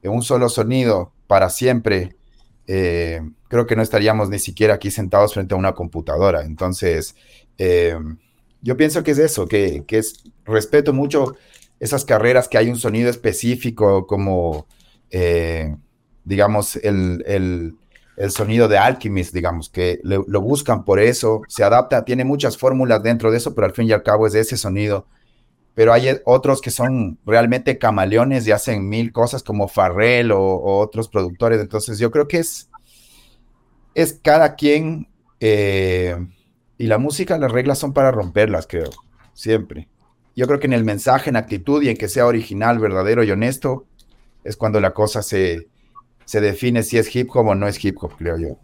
un solo sonido para siempre, eh, creo que no estaríamos ni siquiera aquí sentados frente a una computadora. Entonces, eh, yo pienso que es eso, que, que, es, respeto mucho esas carreras que hay un sonido específico como, eh, digamos, el, el, el, sonido de Alchemist, digamos, que lo buscan por eso, se adapta, tiene muchas fórmulas dentro de eso, pero al fin y al cabo es ese sonido. Pero hay otros que son realmente camaleones y hacen mil cosas como Farrell o, o otros productores. Entonces yo creo que es, es cada quien... Eh, y la música, las reglas son para romperlas, creo, siempre. Yo creo que en el mensaje, en actitud y en que sea original, verdadero y honesto, es cuando la cosa se, se define si es hip hop o no es hip hop, creo yo.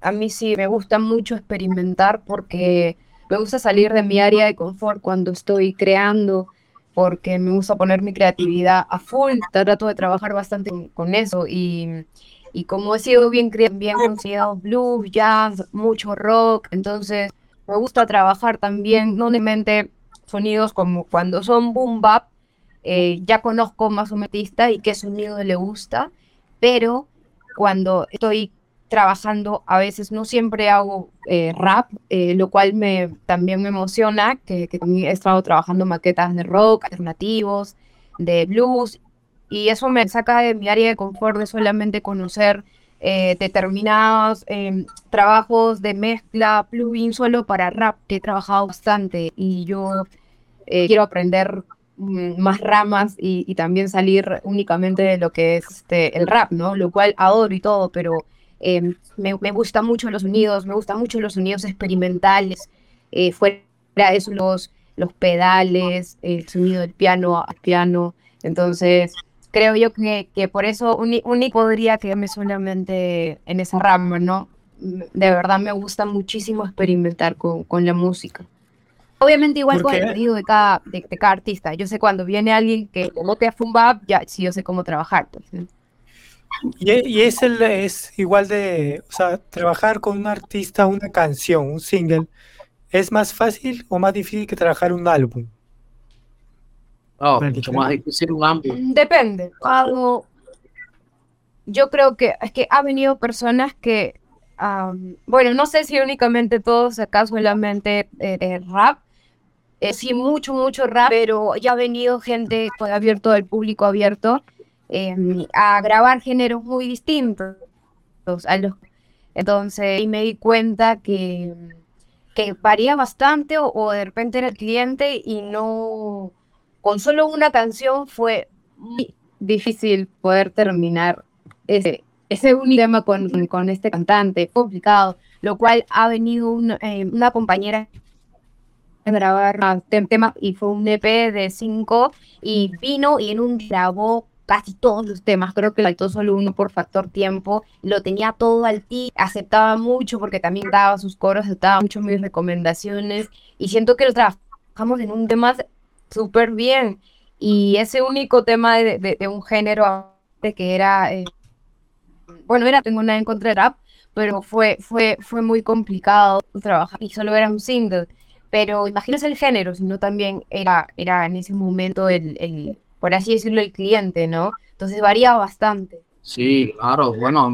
A mí sí, me gusta mucho experimentar porque me gusta salir de mi área de confort cuando estoy creando, porque me gusta poner mi creatividad a full, trato de trabajar bastante con eso y y como he sido bien, bien considerado blues, jazz, mucho rock, entonces me gusta trabajar también, no mente sonidos como cuando son boom bap, eh, ya conozco más o menos y qué sonido le gusta, pero cuando estoy trabajando, a veces no siempre hago eh, rap, eh, lo cual me, también me emociona, que, he estado trabajando maquetas de rock, alternativos, de blues, y eso me saca de mi área de confort de solamente conocer eh, determinados eh, trabajos de mezcla, plugin solo para rap, que he trabajado bastante y yo quiero aprender mm, más ramas y, y, también salir únicamente de lo que es este, el rap, ¿no? Lo cual adoro y todo, pero em, me, me gustan mucho los sonidos, me gustan mucho los sonidos experimentales, fuera de eso los, los pedales, el sonido del piano al piano, entonces creo yo que, que por eso único podría quedarme solamente en esa rama, ¿no? De verdad me gusta muchísimo experimentar con, con la música. Obviamente igual con el pedido de cada, de, de, cada artista. Yo sé cuando viene alguien que como te fumba, ya sí yo sé cómo trabajar. Pues, y, y, es, el, es igual de, o sea, trabajar con un artista, una canción, un single, ¿es más fácil o más difícil que trabajar un álbum? Oh, mucho más difícil un álbum. Mm, depende. Algo, yo creo que es que ha venido personas que, um, bueno, no sé si únicamente todos acá solamente eh, eh, rap, eh, sí mucho, mucho rap, pero ya ha venido gente abierto al público abierto eh, a grabar géneros muy distintos entonces y me di cuenta que, varía bastante o, de repente era el cliente y no con solo una canción fue muy difícil poder terminar ese, ese un tema con, con este cantante, complicado, lo cual ha venido eh, una compañera a grabar tema y fue un EP de cinco y vino y en un grabó casi todos los temas, creo que faltó solo uno por factor tiempo, lo tenía todo al ti, aceptaba mucho porque también daba sus coros, aceptaba mucho mis recomendaciones y siento que lo trabajamos en un tema súper bien y ese único tema de, de, un género que era, eh, bueno, era tengo nada en contra de rap, pero fue, fue, fue muy complicado trabajar y solo era un single. Pero imagínese el género, sino también era, era en ese momento el, por así decirlo, el cliente, ¿no? Entonces varía bastante. Sí, claro, bueno,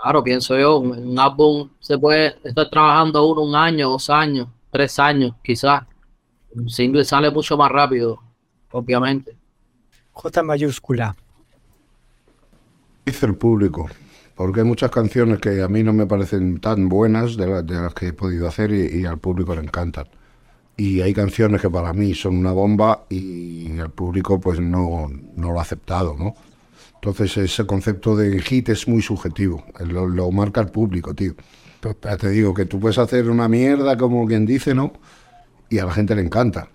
claro, pienso yo, un álbum se puede estar trabajando uno un año, dos años, tres años, quizás. Un single sale mucho más rápido, obviamente. J mayúscula. Dice el público porque hay muchas canciones que a mí no me parecen tan buenas de, las que he podido hacer y, al público le encantan. Y hay canciones que para mí son una bomba y el público pues no, no lo ha aceptado, ¿no? Entonces ese concepto de hit es muy subjetivo, lo, lo marca el público, tío. te digo que tú puedes hacer una mierda como quien dice, ¿no? Y a la gente le encanta.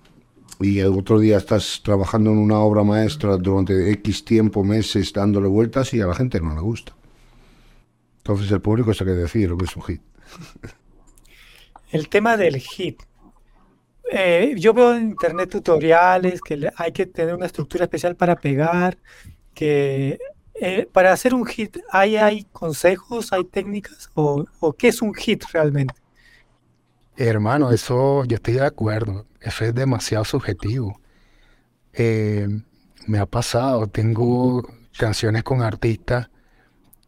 Y el otro día estás trabajando en una obra maestra durante X tiempo, meses, dándole vueltas y a la gente no le gusta. Entonces el público se que decir lo que es un hit. El tema del hit. Eh, yo veo en internet tutoriales que hay que tener una estructura especial para pegar, que eh, para hacer un hit ¿hay, hay consejos, hay técnicas o, qué es un hit realmente. Hermano, eso yo estoy de acuerdo, eso es demasiado subjetivo. Eh, me ha pasado, tengo canciones con artistas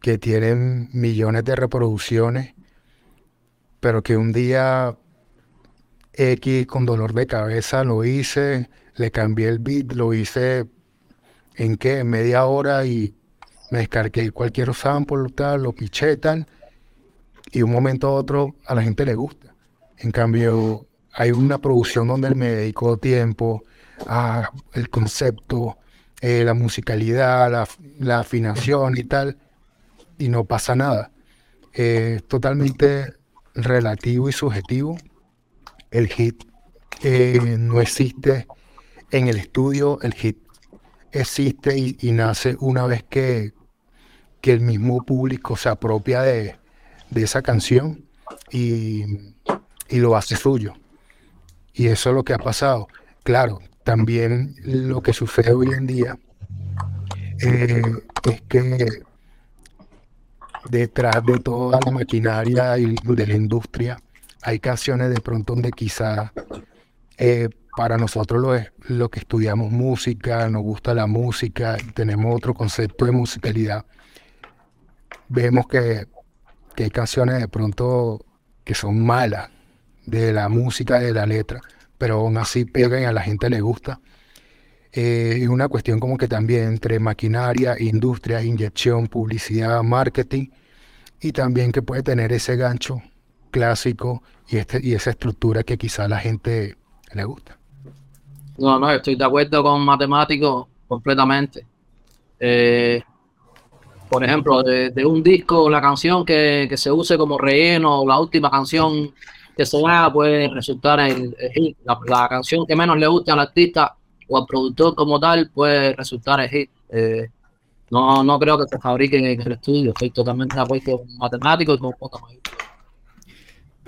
que tienen millones de reproducciones, pero que un día X con dolor de cabeza lo hice, le cambié el beat, lo hice en qué, media hora y me descargué cualquier sample, tal, lo piché tal, y un momento a otro a la gente le gusta. En cambio, hay una producción donde me dedicó tiempo a el concepto, eh, la musicalidad, la, la afinación y tal, y no pasa nada. Es totalmente relativo y subjetivo. El hit eh, no existe en el estudio, el hit existe y, nace una vez que, que, el mismo público se apropia de, esa canción y, lo hace suyo. Y eso es lo que ha pasado. Claro, también lo que sucede hoy en día eh, es que detrás de toda la maquinaria y de la industria hay canciones de pronto donde quizá eh, para nosotros lo, es, lo que estudiamos música, nos gusta la música, tenemos otro concepto de musicalidad, vemos que, que hay canciones de pronto que son malas de la música, de la letra, pero aún así pegan y a la gente le gusta. Eh, es una cuestión como que también entre maquinaria, industria, inyección, publicidad, marketing, y también que puede tener ese gancho clásico y, este, y esa estructura que quizá a la gente le gusta. No, no, estoy de acuerdo con matemáticos completamente. Eh, por ejemplo, de, un disco, la canción que, se use como relleno, la última canción que se haga puede resultar en hit. La, canción que menos le guste al artista o al productor como tal puede resultar en hit. Eh, no, no creo que se fabrique en el estudio. Estoy totalmente de acuerdo con matemáticos y con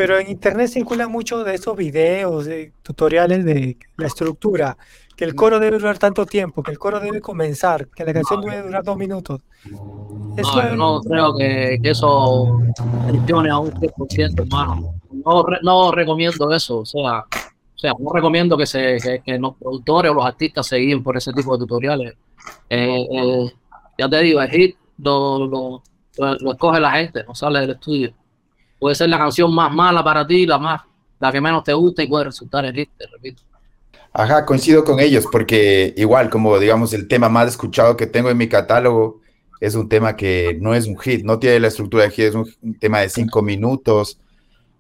Pero en internet circula mucho de esos videos, de tutoriales de la estructura, que el coro debe durar tanto tiempo, que el coro debe comenzar, que la canción debe durar dos minutos. no, yo no creo que, eso funcione a un 100%, hermano. No, no recomiendo eso, o sea, o sea, no recomiendo que, se, que, los productores o los artistas se guíen por ese tipo de tutoriales. Eh, eh, ya te digo, el hit lo, lo, lo, escoge la gente, no sale del estudio. Puede ser la canción más mala para ti, la más, la que menos te gusta y puede resultar hit, te repito. Ajá, coincido con ellos, porque igual, como digamos, el tema más escuchado que tengo en mi catálogo es un tema que no es un hit, no tiene la estructura de hit, es un, tema de cinco minutos,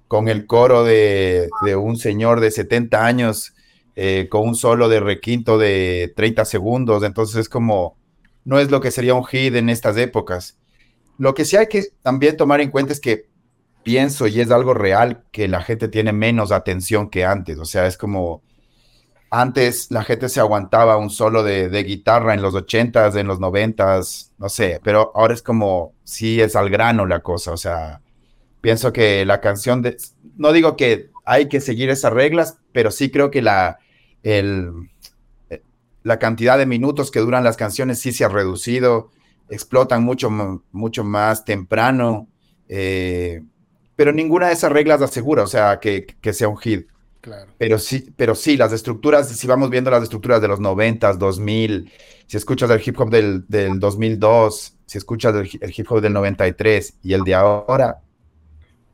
con el coro de, de un señor de 70 años, eh, con un solo de requinto de 30 segundos, entonces es como, no es lo que sería un hit en estas épocas. Lo que sí hay que también tomar en cuenta es que pienso, y es algo real, que la gente tiene menos atención que antes. O sea, es como, antes la gente se aguantaba un solo de, guitarra en los 80s, en los 90s, no sé, pero ahora es como, sí es al grano la cosa, o sea, pienso que la canción de, no digo que hay que seguir esas reglas, pero sí creo que la, el, la cantidad de minutos que duran las canciones sí se ha reducido, explotan mucho, mucho más temprano, eh, pero ninguna de esas reglas asegura, o sea, que, que sea un hit. Claro. Pero sí, pero sí, las estructuras, si vamos viendo las estructuras de los 90, 2000, si escuchas el hip hop del, del 2002, si escuchas el, el, hip hop del 93 y el de ahora,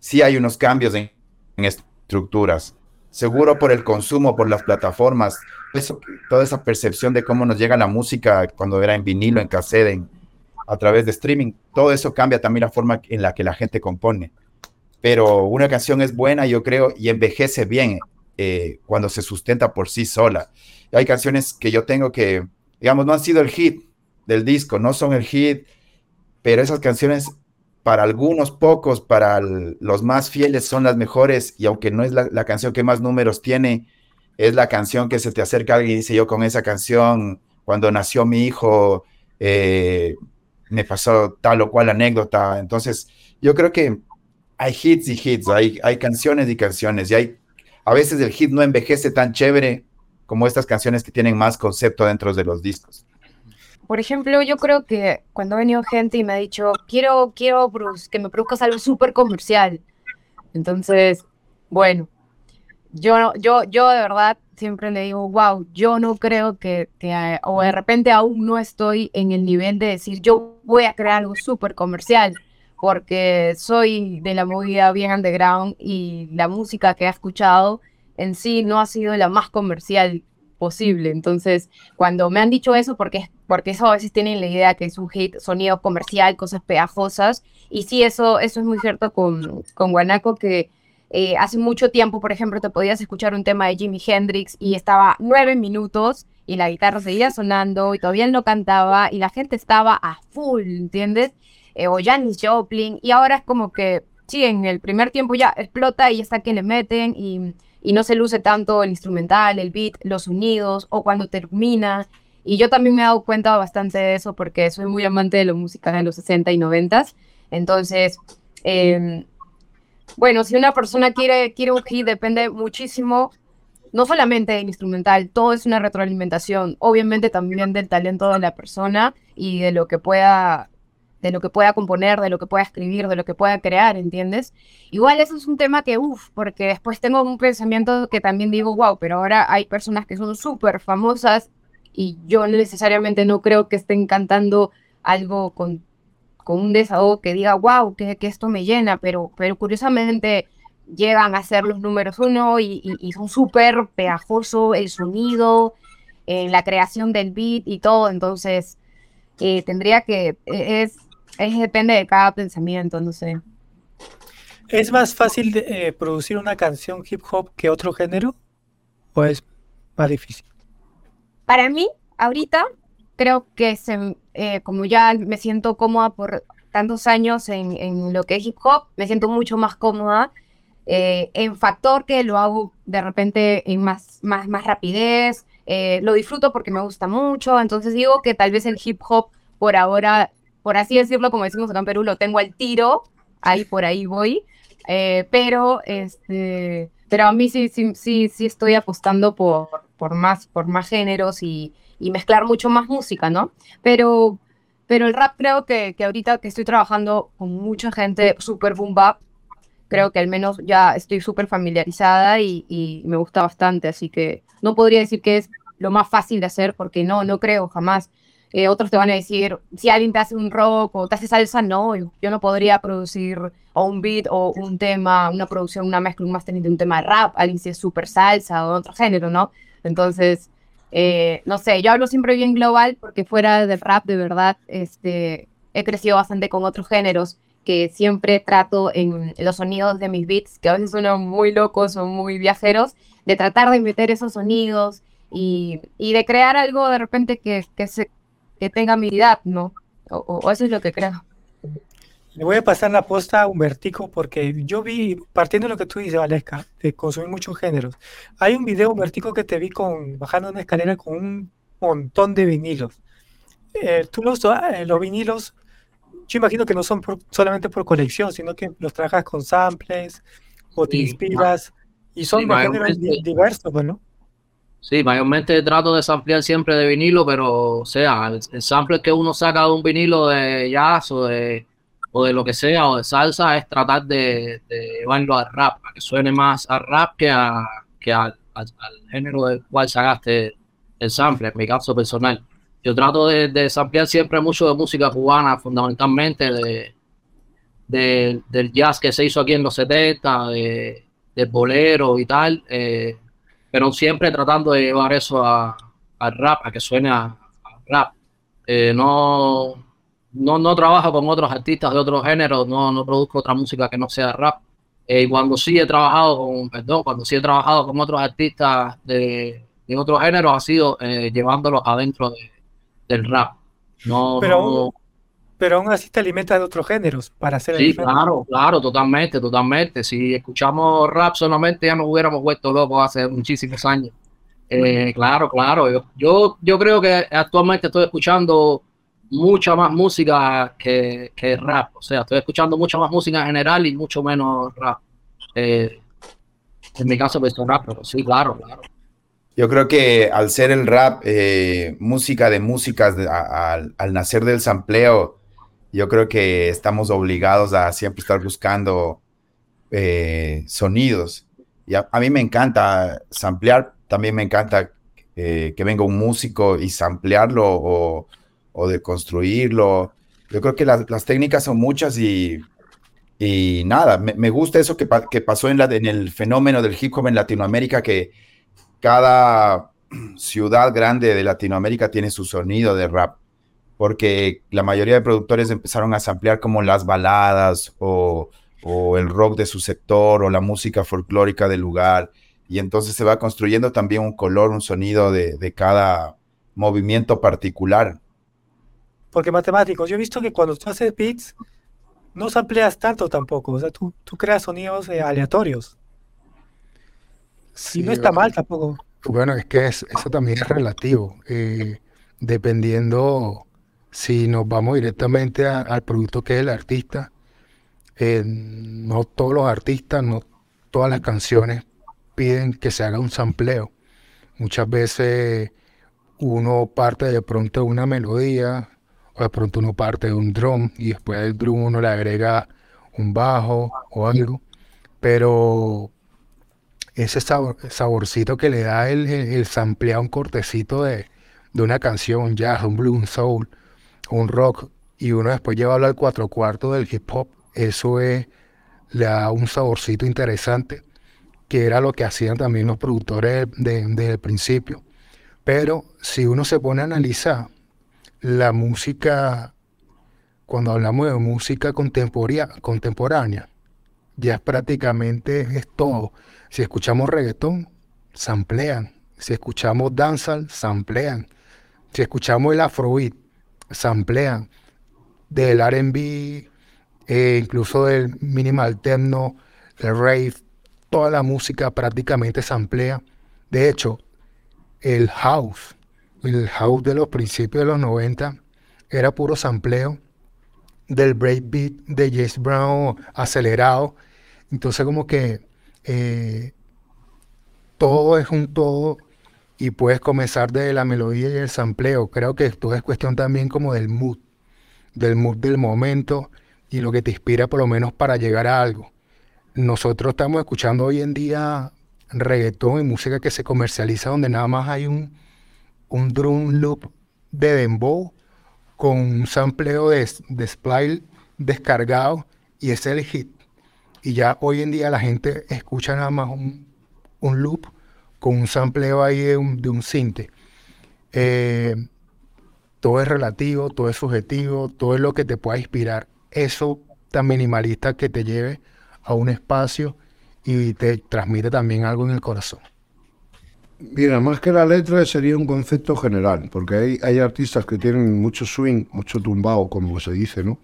sí hay unos cambios en, en estructuras. Seguro por el consumo, por las plataformas, eso, toda esa percepción de cómo nos llega la música cuando era en vinilo, en cassette, en, a través de streaming, todo eso cambia también la forma en la que la gente compone. Pero una canción es buena, yo creo, y envejece bien eh, cuando se sustenta por sí sola. Hay canciones que yo tengo que, digamos, no han sido el hit del disco, no son el hit, pero esas canciones para algunos pocos, para los más fieles son las mejores y aunque no es la, la, canción que más números tiene, es la canción que se te acerca alguien y dice yo con esa canción, cuando nació mi hijo, eh, me pasó tal o cual anécdota. Entonces, yo creo que hay hits y hits, hay, hay canciones y canciones y hay a veces el hit no envejece tan chévere como estas canciones que tienen más concepto dentro de los discos. Por ejemplo, yo creo que cuando ha venido gente y me ha dicho, quiero, quiero que me produzcas algo súper comercial. Entonces, bueno, yo, yo, yo de verdad siempre le digo, wow, yo no creo que, que, o de repente aún no estoy en el nivel de decir, yo voy a crear algo súper comercial porque soy de la movida bien underground y la música que he escuchado en sí no ha sido la más comercial posible. Entonces, cuando me han dicho eso, porque, porque eso a veces tienen la idea que es un hit, sonido comercial, cosas pegajosas, y sí, eso, eso es muy cierto con, con Guanaco, que eh, hace mucho tiempo, por ejemplo, te podías escuchar un tema de Jimi Hendrix y estaba nueve minutos y la guitarra seguía sonando y todavía él no cantaba y la gente estaba a full, ¿entiendes? Eh, o Janis Joplin, y ahora es como que, sí, en el primer tiempo ya explota y ya está que le meten y, y no se luce tanto el instrumental, el beat, los sonidos, o cuando termina. Y yo también me he dado cuenta bastante de eso porque soy muy amante de la música de los 60 y 90. Entonces, eh, bueno, si una persona quiere, quiere un hit, depende muchísimo, no solamente del instrumental, todo es una retroalimentación, obviamente también del talento de la persona y de lo que pueda de lo que pueda componer, de lo que pueda escribir, de lo que pueda crear, ¿entiendes? Igual eso es un tema que, uff, porque después tengo un pensamiento que también digo, wow, pero ahora hay personas que son súper famosas y yo necesariamente no creo que estén cantando algo con, con un desahogo que diga, wow, que, que esto me llena, pero, pero curiosamente llegan a ser los números uno y, son súper pegajoso el sonido, eh, la creación del beat y todo, entonces... Eh, tendría que, eh, es, es, depende de cada pensamiento, no sé. ¿Es más fácil de, eh, producir una canción hip hop que otro género? ¿O es más difícil? Para mí, ahorita, creo que se, eh, como ya me siento cómoda por tantos años en, en, lo que es hip hop, me siento mucho más cómoda eh, en factor que lo hago de repente en más, más, más rapidez, lo disfruto porque me gusta mucho, entonces digo que tal vez el hip hop por ahora, por así decirlo, como decimos acá en Perú, lo tengo al tiro, ahí por ahí voy, eh, pero, este, pero a mí sí, sí, sí, sí estoy apostando por, por, más, por más géneros y, y mezclar mucho más música, ¿no? Pero, pero el rap creo que, que ahorita que estoy trabajando con mucha gente super boom bap, creo que al menos ya estoy súper familiarizada y, y, me gusta bastante, así que no podría decir que es lo más fácil de hacer porque no, no creo jamás. Eh, otros te van a decir, si alguien te hace un rock o te hace salsa, no, yo no podría producir o un beat o un tema, una producción, una mezcla, un mastering de un tema de rap, alguien si es súper salsa o otro género, ¿no? Entonces, eh, no sé, yo hablo siempre bien global porque fuera de rap, de verdad, este, he crecido bastante con otros géneros que siempre trato en los sonidos de mis beats, que a veces son muy locos o muy viajeros, de tratar de meter esos sonidos y, y de crear algo de repente que, que, se, que tenga mi edad, ¿no? O, o, eso es lo que creo. Le voy a pasar la posta a Humbertico porque yo vi, partiendo de lo que tú dices, Valesca, de consumir muchos géneros. Hay un video, Humbertico, que te vi con, bajando una escalera con un montón de vinilos. Eh, tú los, eh, los vinilos, yo imagino que no son por- solamente por colección, sino que los trabajas con samples o te Sí, inspiras y son sí, diversos, ¿no? Sí, mayormente trato de samplear siempre de vinilo, pero o sea, el, el sample que uno saca de un vinilo de jazz o de, o de lo que sea, o de salsa, es tratar de, de llevarlo al rap, para que suene más a rap que, a, que al, al- al género del cual sacaste el sample, en mi caso personal. Yo trato de, de samplear siempre mucho de música cubana, fundamentalmente de, de- del jazz que se hizo aquí en los 70, de, del bolero y tal. eh, pero siempre tratando de llevar eso a, al rap, a que suene a, a rap. Eh, no, no, no trabajo con otros artistas de otros géneros, no, no produzco otra música que no sea rap. Eh, y cuando sí he trabajado con, perdón, cuando sí he trabajado con otros artistas de, de otros géneros, ha sido eh, llevándolos adentro de- del rap. No, Pero no- Pero aún así te alimentas de otros géneros para hacer el Sí, género. claro, claro, totalmente, totalmente. Si escuchamos rap solamente ya nos hubiéramos vuelto locos hace muchísimos años. Eh, claro, claro. Yo, yo, yo creo que actualmente estoy escuchando mucha más música que, que rap. O sea, estoy escuchando mucha más música en general y mucho menos rap. Eh, en mi caso, pues rap, pero sí, claro, claro. Yo creo que al ser el rap, eh, música de músicas, de- a- al nacer del sampleo, yo creo que estamos obligados a siempre estar buscando eh, sonidos. Y a, mí me encanta samplear, también me encanta eh, que venga un músico y samplearlo o, o de construirlo. Yo creo que las, técnicas son muchas y, nada, me, gusta eso que, pa- que pasó en, en el fenómeno del hip hop en Latinoamérica, que cada ciudad grande de Latinoamérica tiene su sonido de rap, porque la mayoría de productores empezaron a samplear como las baladas o, o el rock de su sector o la música folclórica del lugar, y entonces se va construyendo también un color, un sonido de, de cada movimiento particular. Porque matemáticos, yo he visto que cuando tú haces beats, no sampleas tanto tampoco. O sea, tú, tú creas sonidos eh, aleatorios. Y no está mal tampoco. Bueno, es que es- eso también es relativo, eh, dependiendo si nos vamos directamente al producto que es el artista. eh, no todos los artistas, no todas las canciones piden que se haga un sampleo. Muchas veces uno parte de pronto de una melodía, o de pronto uno parte de un drum, y después del drum uno le agrega un bajo o algo, pero ese sabor- saborcito que le da el, el, samplear un cortecito de, de una canción, jazz, un blues, un soul, un rock, y uno después llevarlo al cuatro cuartos del hip hop, eso es, le da un saborcito interesante, que era lo que hacían también los productores de- desde el principio. Pero si uno se pone a analizar la música, cuando hablamos de música contemporánea, ya es prácticamente es todo. Si escuchamos reggaetón, samplean. Si escuchamos dancehall, samplean. Si escuchamos el afrobeat, samplean. Del R&B, eh, incluso del minimal techno, el rave, toda la música prácticamente samplea. De hecho, el house, el house de los principios de los 90 era puro sampleo del breakbeat de James Brown acelerado. Entonces como que eh, todo es un todo y puedes comenzar de la melodía y el sampleo. Creo que todo es cuestión también como del mood, del mood del momento y lo que te inspira por lo menos para llegar a algo. Nosotros estamos escuchando hoy en día reggaetón y música que se comercializa donde nada más hay un, un drum loop de dembow con un sampleo de, de descargado y es el hit. Y ya hoy en día la gente escucha nada más un, un loop con un sampleo ahí de un, de un cinte. Eh, todo es relativo, todo es subjetivo, todo es lo que te pueda inspirar. Eso tan minimalista que te lleve a un espacio y te transmite también algo en el corazón. Mira, más que la letra sería un concepto general, porque hay, hay artistas que tienen mucho swing, mucho tumbado, como se dice, ¿no?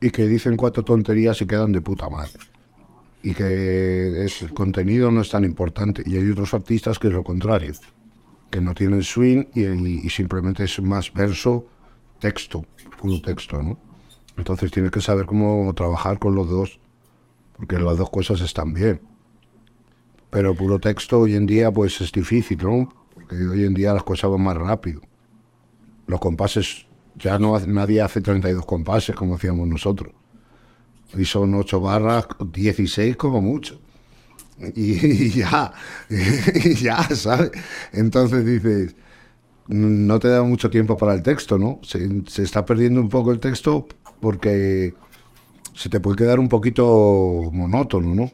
y que dicen cuatro tonterías y quedan de puta madre. Y que es, el contenido no es tan importante. Y hay otros artistas que es lo contrario, que no tienen swing y, y simplemente es más verso, texto, puro texto, ¿no? Entonces tienes que saber cómo trabajar con los dos, porque las dos cosas están bien. Pero puro texto hoy en día pues es difícil, ¿no? Porque hoy en día las cosas van más rápido. Los compases, ya no nadie hace 32 compases como hacíamos nosotros. Y son 8 barras, 16 como mucho. Y, ya, <laughs> y ya, ¿sabes? Entonces dices, no te da mucho tiempo para el texto, ¿no? Se, está perdiendo un poco el texto porque se te puede quedar un poquito monótono, ¿no?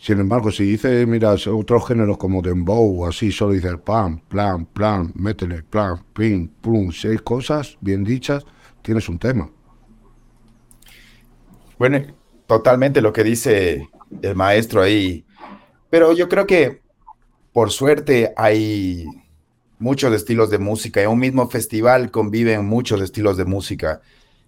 Sin embargo, si dices, mira, otros géneros como dembow, así, solo dices pam, plan, plan, métele, plan, pim, pum, seis cosas bien dichas, tienes un tema. Bueno, totalmente lo que dice el maestro ahí. Pero yo creo que, por suerte, hay muchos estilos de música. En un mismo festival conviven muchos estilos de música.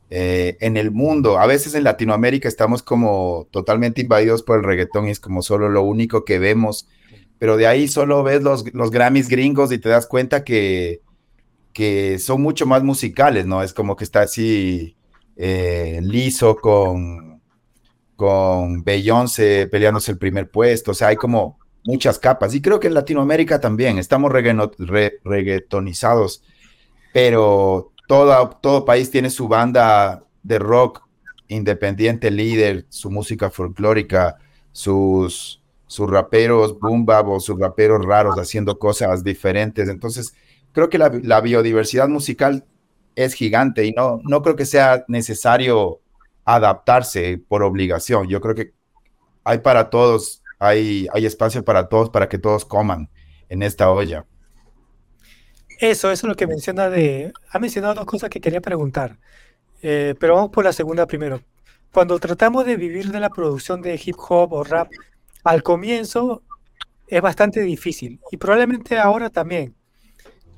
Eh, en el mundo. A veces en Latinoamérica estamos como totalmente invadidos por el reggaetón y es como solo lo único que vemos. Pero de ahí solo ves los, los Grammys gringos y te das cuenta que, que son mucho más musicales, ¿no? Es como que está así eh, con, con Beyoncé peleándose el primer puesto. O sea, hay como muchas capas. Y creo que en Latinoamérica también estamos reggaetonizados, pero todo, país tiene su banda de rock independiente líder, su música folclórica, sus, sus raperos boom o sus raperos raros haciendo cosas diferentes. Entonces, creo que la, biodiversidad musical es gigante y no, no creo que sea necesario adaptarse por obligación. Yo creo que hay para todos, hay, hay espacio para todos para que todos coman en esta olla. Eso, eso es lo que menciona de... Ha mencionado dos cosas que quería preguntar, eh, pero vamos por la segunda primero. Cuando tratamos de vivir de la producción de hip hop o rap, al comienzo es bastante difícil y probablemente ahora también.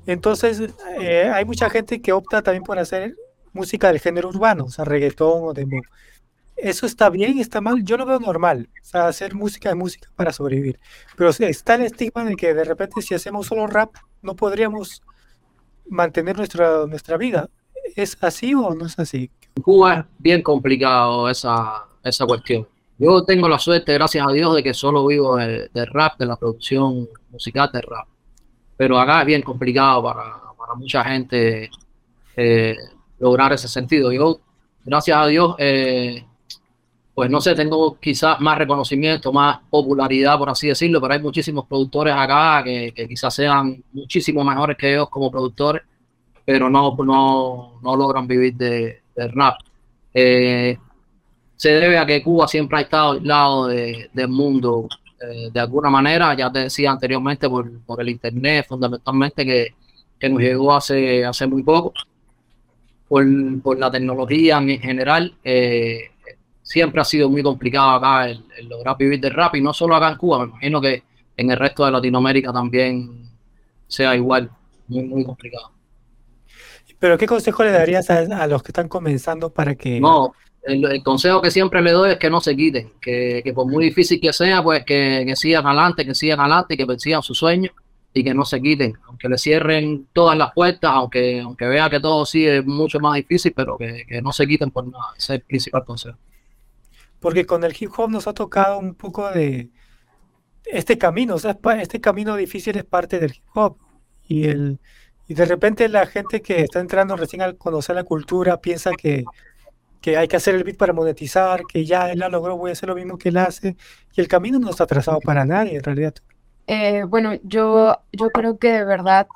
Entonces, eh, hay mucha gente que opta también por hacer música del género urbano, o sea, reggaetón o demo. ¿Eso está bien? ¿Está mal? Yo lo veo normal. O sea, hacer música es música para sobrevivir. Pero está el estigma de que de repente si hacemos solo rap, no podríamos mantener nuestra, nuestra vida. ¿Es así o no es así? En Cuba es bien complicado esa, esa cuestión. Yo tengo la suerte, gracias a Dios, de que solo vivo de, rap, de la producción musical de rap. Pero acá es bien complicado para, para mucha gente eh, lograr ese sentido. Yo, gracias a Dios, eh, pues no sé, tengo quizás más reconocimiento, más popularidad, por así decirlo, pero hay muchísimos productores acá que, quizás sean muchísimo mejores que ellos como productores, pero no, no, no logran vivir de, rap. Eh, se debe a que Cuba siempre ha estado al lado del mundo eh, de alguna manera, ya te decía anteriormente por, el Internet, fundamentalmente que, nos llegó hace, hace muy poco, por, la tecnología en general. Eh, siempre ha sido muy complicado acá el, lograr vivir del rap y no solo acá en Cuba, me imagino que en el resto de Latinoamérica también sea igual, muy, muy complicado. Pero ¿qué consejo le darías a, los que están comenzando para que... No, el, consejo que siempre le doy es que no se quiten, que, por muy difícil que sea, pues que, sigan adelante, que sigan adelante que persigan sus sueños y que no se quiten, aunque le cierren todas las puertas, aunque, aunque vea que todo sigue mucho más difícil, pero que, que no se quiten por nada, ese es el principal consejo. Porque con el hip hop nos ha tocado un poco de este camino, o sea, este camino difícil es parte del hip hop. Y el y de repente la gente que está entrando recién al conocer la cultura piensa que, que hay que hacer el beat para monetizar, que ya él la logró, voy a hacer lo mismo que él hace, y el camino no está trazado para nadie en realidad. Eh, bueno, yo, yo creo que de verdad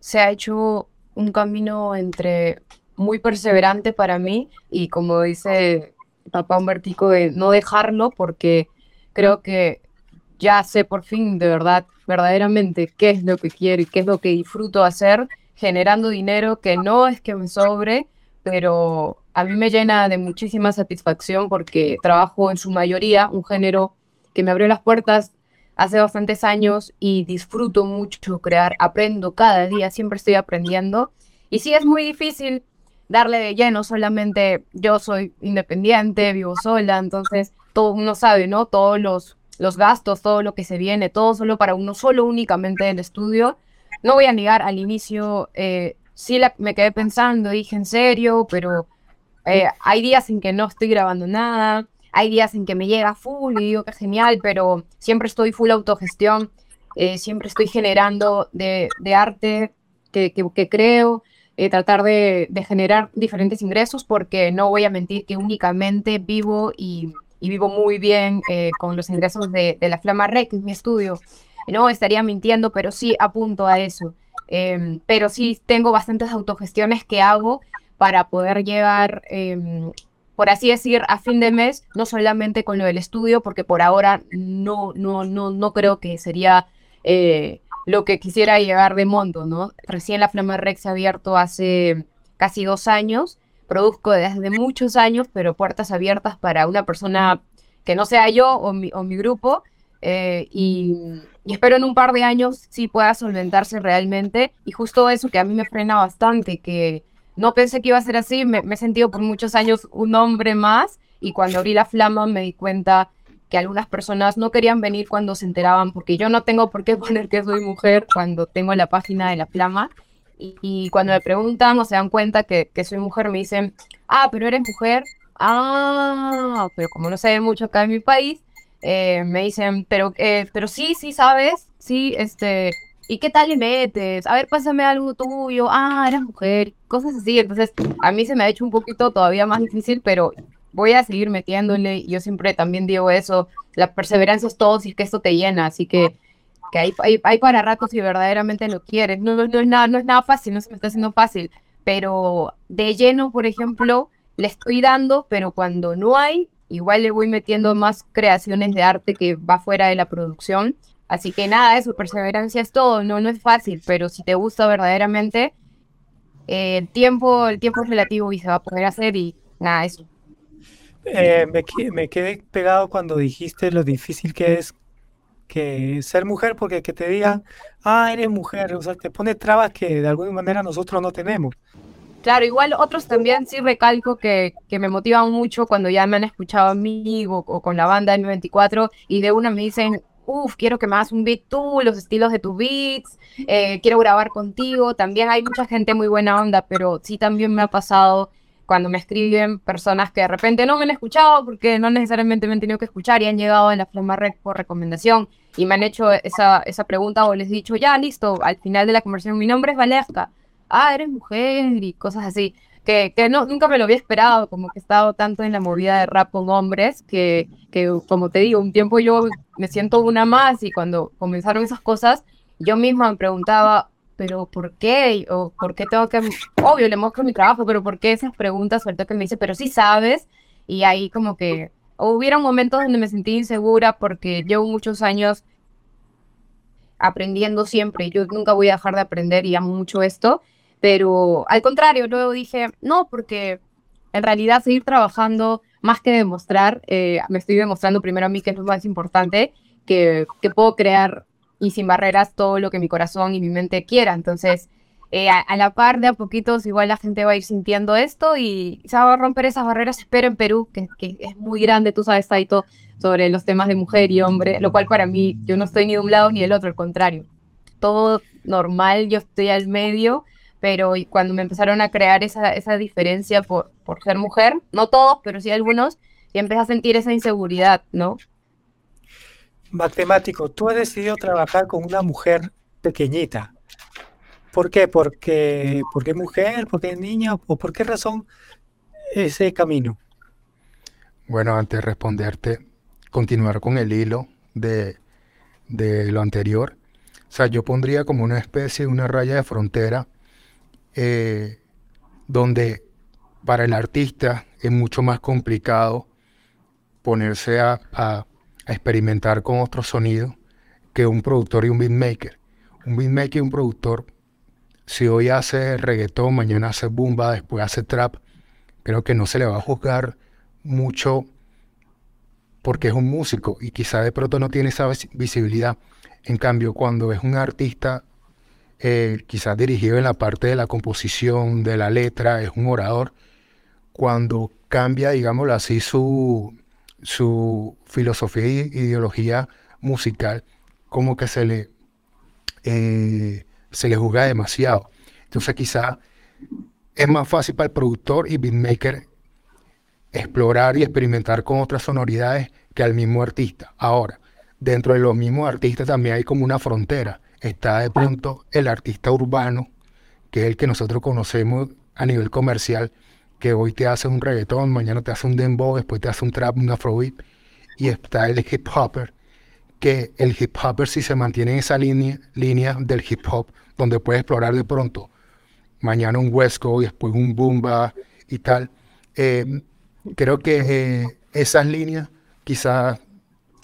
se ha hecho un camino entre muy perseverante para mí y como dice papá Humbertico de no dejarlo porque creo que ya sé por fin de verdad, verdaderamente qué es lo que quiero y qué es lo que disfruto hacer, generando dinero que no es que me sobre, pero a mí me llena de muchísima satisfacción porque trabajo en su mayoría un género que me abrió las puertas hace bastantes años y disfruto mucho crear, aprendo cada día, siempre estoy aprendiendo. Y sí es muy difícil darle de lleno, solamente yo soy independiente, vivo sola, entonces todo uno sabe, ¿no? Todos los, los gastos, todo lo que se viene, todo solo para uno solo únicamente el estudio. No voy a negar, al inicio eh, sí me quedé pensando, dije en serio, pero eh, hay días en que no estoy grabando nada, hay días en que me llega full y digo que genial, pero siempre estoy full autogestión, eh, siempre estoy generando de, arte que, creo, eh, tratar de, generar diferentes ingresos, porque no voy a mentir que únicamente vivo y, vivo muy bien con los ingresos de, la Flama Rec, que es mi estudio. No estaría mintiendo, pero sí apunto a eso. Em, pero sí tengo bastantes autogestiones que hago para poder llegar, em, por así decir, a fin de mes, no solamente con lo del estudio, porque por ahora no, no, no, no creo que sería eh, lo que quisiera llegar de monto, ¿no? Recién la Flama Rex se ha abierto hace casi dos años, produzco desde muchos años, pero puertas abiertas para una persona que no sea yo o mi, o mi grupo, eh, y, espero en un par de años sí pueda solventarse realmente. Y justo eso que a mí me frena bastante, que no pensé que iba a ser así, me, he sentido por muchos años un hombre más y cuando abrí la flama me di cuenta que algunas personas no querían venir cuando se enteraban, porque yo no tengo por qué <laughs> poner que soy mujer cuando tengo la página de la flama. Y, cuando me preguntan o se dan cuenta que, soy mujer, me dicen, ah, pero eres mujer. Ah, pero como no se ve mucho acá en mi país, eh, me dicen, pero, eh, pero sí, sí, sabes, sí, este, ¿y qué tal le metes? A ver, pásame algo tuyo, ah, eres mujer, cosas así. Entonces, a mí se me ha hecho un poquito todavía más difícil, pero voy a seguir metiéndole. Yo siempre también digo eso, la perseverancia es todo si es que esto te llena, así que, que hay para ratos si verdaderamente lo quieres. No, no, es nada, no es nada fácil, no se me está haciendo fácil, pero de lleno, por ejemplo, le estoy dando, pero cuando no hay, igual le voy metiendo más creaciones de arte que va fuera de la producción. Así que nada, eso, perseverancia es todo, no, no es fácil, pero si te gusta verdaderamente, eh, el, tiempo, el tiempo es relativo y se va a poder hacer y nada, eso. Eh, me, me, quedé pegado cuando dijiste lo difícil que es que ser mujer, porque que te digan, ah, eres mujer, o sea, te pone trabas que de alguna manera nosotros no tenemos. Claro, igual otros también sí recalco que, que me motivan mucho cuando ya me han escuchado a mí o, con la banda M24 y de una me dicen, uff, quiero que me hagas un beat tú, los estilos de tus beats, eh, quiero grabar contigo. También hay mucha gente muy buena onda, pero sí también me ha pasado cuando me escriben personas que de repente no me han escuchado porque no necesariamente me han tenido que escuchar y han llegado en la Flama Red por recomendación y me han hecho esa, esa pregunta o les he dicho, ya, listo, al final de la conversación, mi nombre es Valesca ah, eres mujer y cosas así. Que, no, nunca me lo había esperado, como que he estado tanto en la movida de rap con hombres, que, que como te digo, un tiempo yo me siento una más y cuando comenzaron esas cosas, yo misma me preguntaba, pero ¿por qué? O ¿por qué tengo que...? Obvio, le muestro mi trabajo, pero ¿por qué esas preguntas? Suelto que me dice, pero sí sabes. Y ahí como que hubieron momentos donde me sentí insegura porque llevo muchos años aprendiendo siempre. Yo nunca voy a dejar de aprender y amo mucho esto. Pero al contrario, luego dije, no, porque en realidad seguir trabajando más que demostrar, eh, me estoy demostrando primero a mí que es lo más importante, que, que, puedo crear y sin barreras todo lo que mi corazón y mi mente quiera. Entonces, eh, a, la par de a poquitos, igual la gente va a ir sintiendo esto y se va a romper esas barreras, espero en Perú, que, que es muy grande, tú sabes, Taito, sobre los temas de mujer y hombre, lo cual para mí, yo no estoy ni de un lado ni del otro, al contrario. Todo normal, yo estoy al medio pero cuando me empezaron a crear esa, esa diferencia por, por ser mujer, no todos, pero sí algunos, y empecé a sentir esa inseguridad, ¿no? Matemático, tú has decidido trabajar con una mujer pequeñita. ¿Por qué? Porque, porque es mujer, porque es niña, o por qué razón ese camino. Bueno, antes de responderte, continuar con el hilo de, de lo anterior. O sea, yo pondría como una especie de una raya de frontera eh, donde para el artista es mucho más complicado ponerse a, experimentar con otros sonidos que un productor y un beatmaker. Un beatmaker y un productor, si hoy hace reggaetón, mañana hace bumba, después hace trap, creo que no se le va a juzgar mucho porque es un músico y quizá de pronto no tiene esa visibilidad. En cambio, cuando es un artista eh, quizás dirigido en la parte de la composición, de la letra, es un orador, cuando cambia, digámoslo así, su, su filosofía e ideología musical, como que se le, eh, se le juzga demasiado. Entonces quizás es más fácil para el productor y beatmaker explorar y experimentar con otras sonoridades que al mismo artista. Ahora, dentro de los mismos artistas también hay como una frontera. Está de pronto el artista urbano, que es el que nosotros conocemos a nivel comercial, que hoy te hace un reggaetón, mañana te hace un dembow, después te hace un trap, un afrobeat. Y está el hip hopper, que el hip hopper si se mantiene en esa línea, línea del hip hop, donde puede explorar de pronto mañana un Wesco y después un Boomba y tal. Eh, creo que eh, esas líneas quizás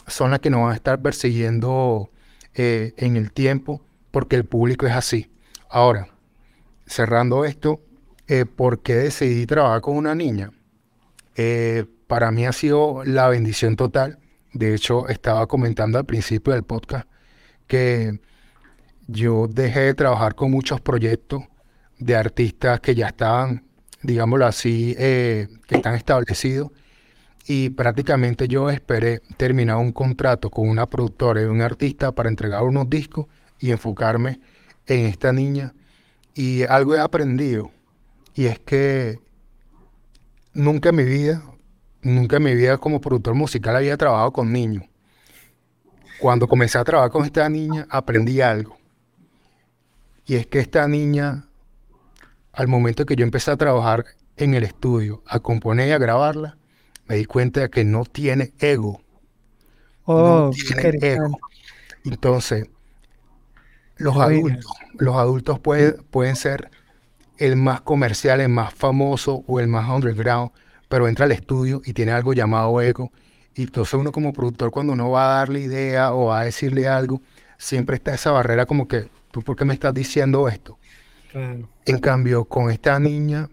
son las que nos van a estar persiguiendo eh, en el tiempo, porque el público es así. Ahora, cerrando esto, eh, ¿por qué decidí trabajar con una niña? para mí ha sido la bendición total. De hecho, estaba comentando al principio del podcast que yo dejé de trabajar con muchos proyectos de artistas que ya estaban digámoslo así, eh, que están establecidos. Y prácticamente yo esperé terminar un contrato con una productora y un artista para entregar unos discos y enfocarme en esta niña. Y algo he aprendido, y es que nunca en mi vida, nunca en mi vida como productor musical había trabajado con niños. Cuando comencé a trabajar con esta niña, aprendí algo. Y es que esta niña al momento que yo empecé a trabajar en el estudio, a componer y a grabarla, me di cuenta de que no tiene ego. no oh, tiene ego. Entonces, los adultos, los adultos pueden ser el más comercial, el más famoso o el más underground, pero entra al estudio y tiene algo llamado ego. Y entonces uno como productor, cuando uno va a darle idea o va a decirle algo, siempre está esa barrera como que, ¿tú por qué me estás diciendo esto? En cambio, con esta niña,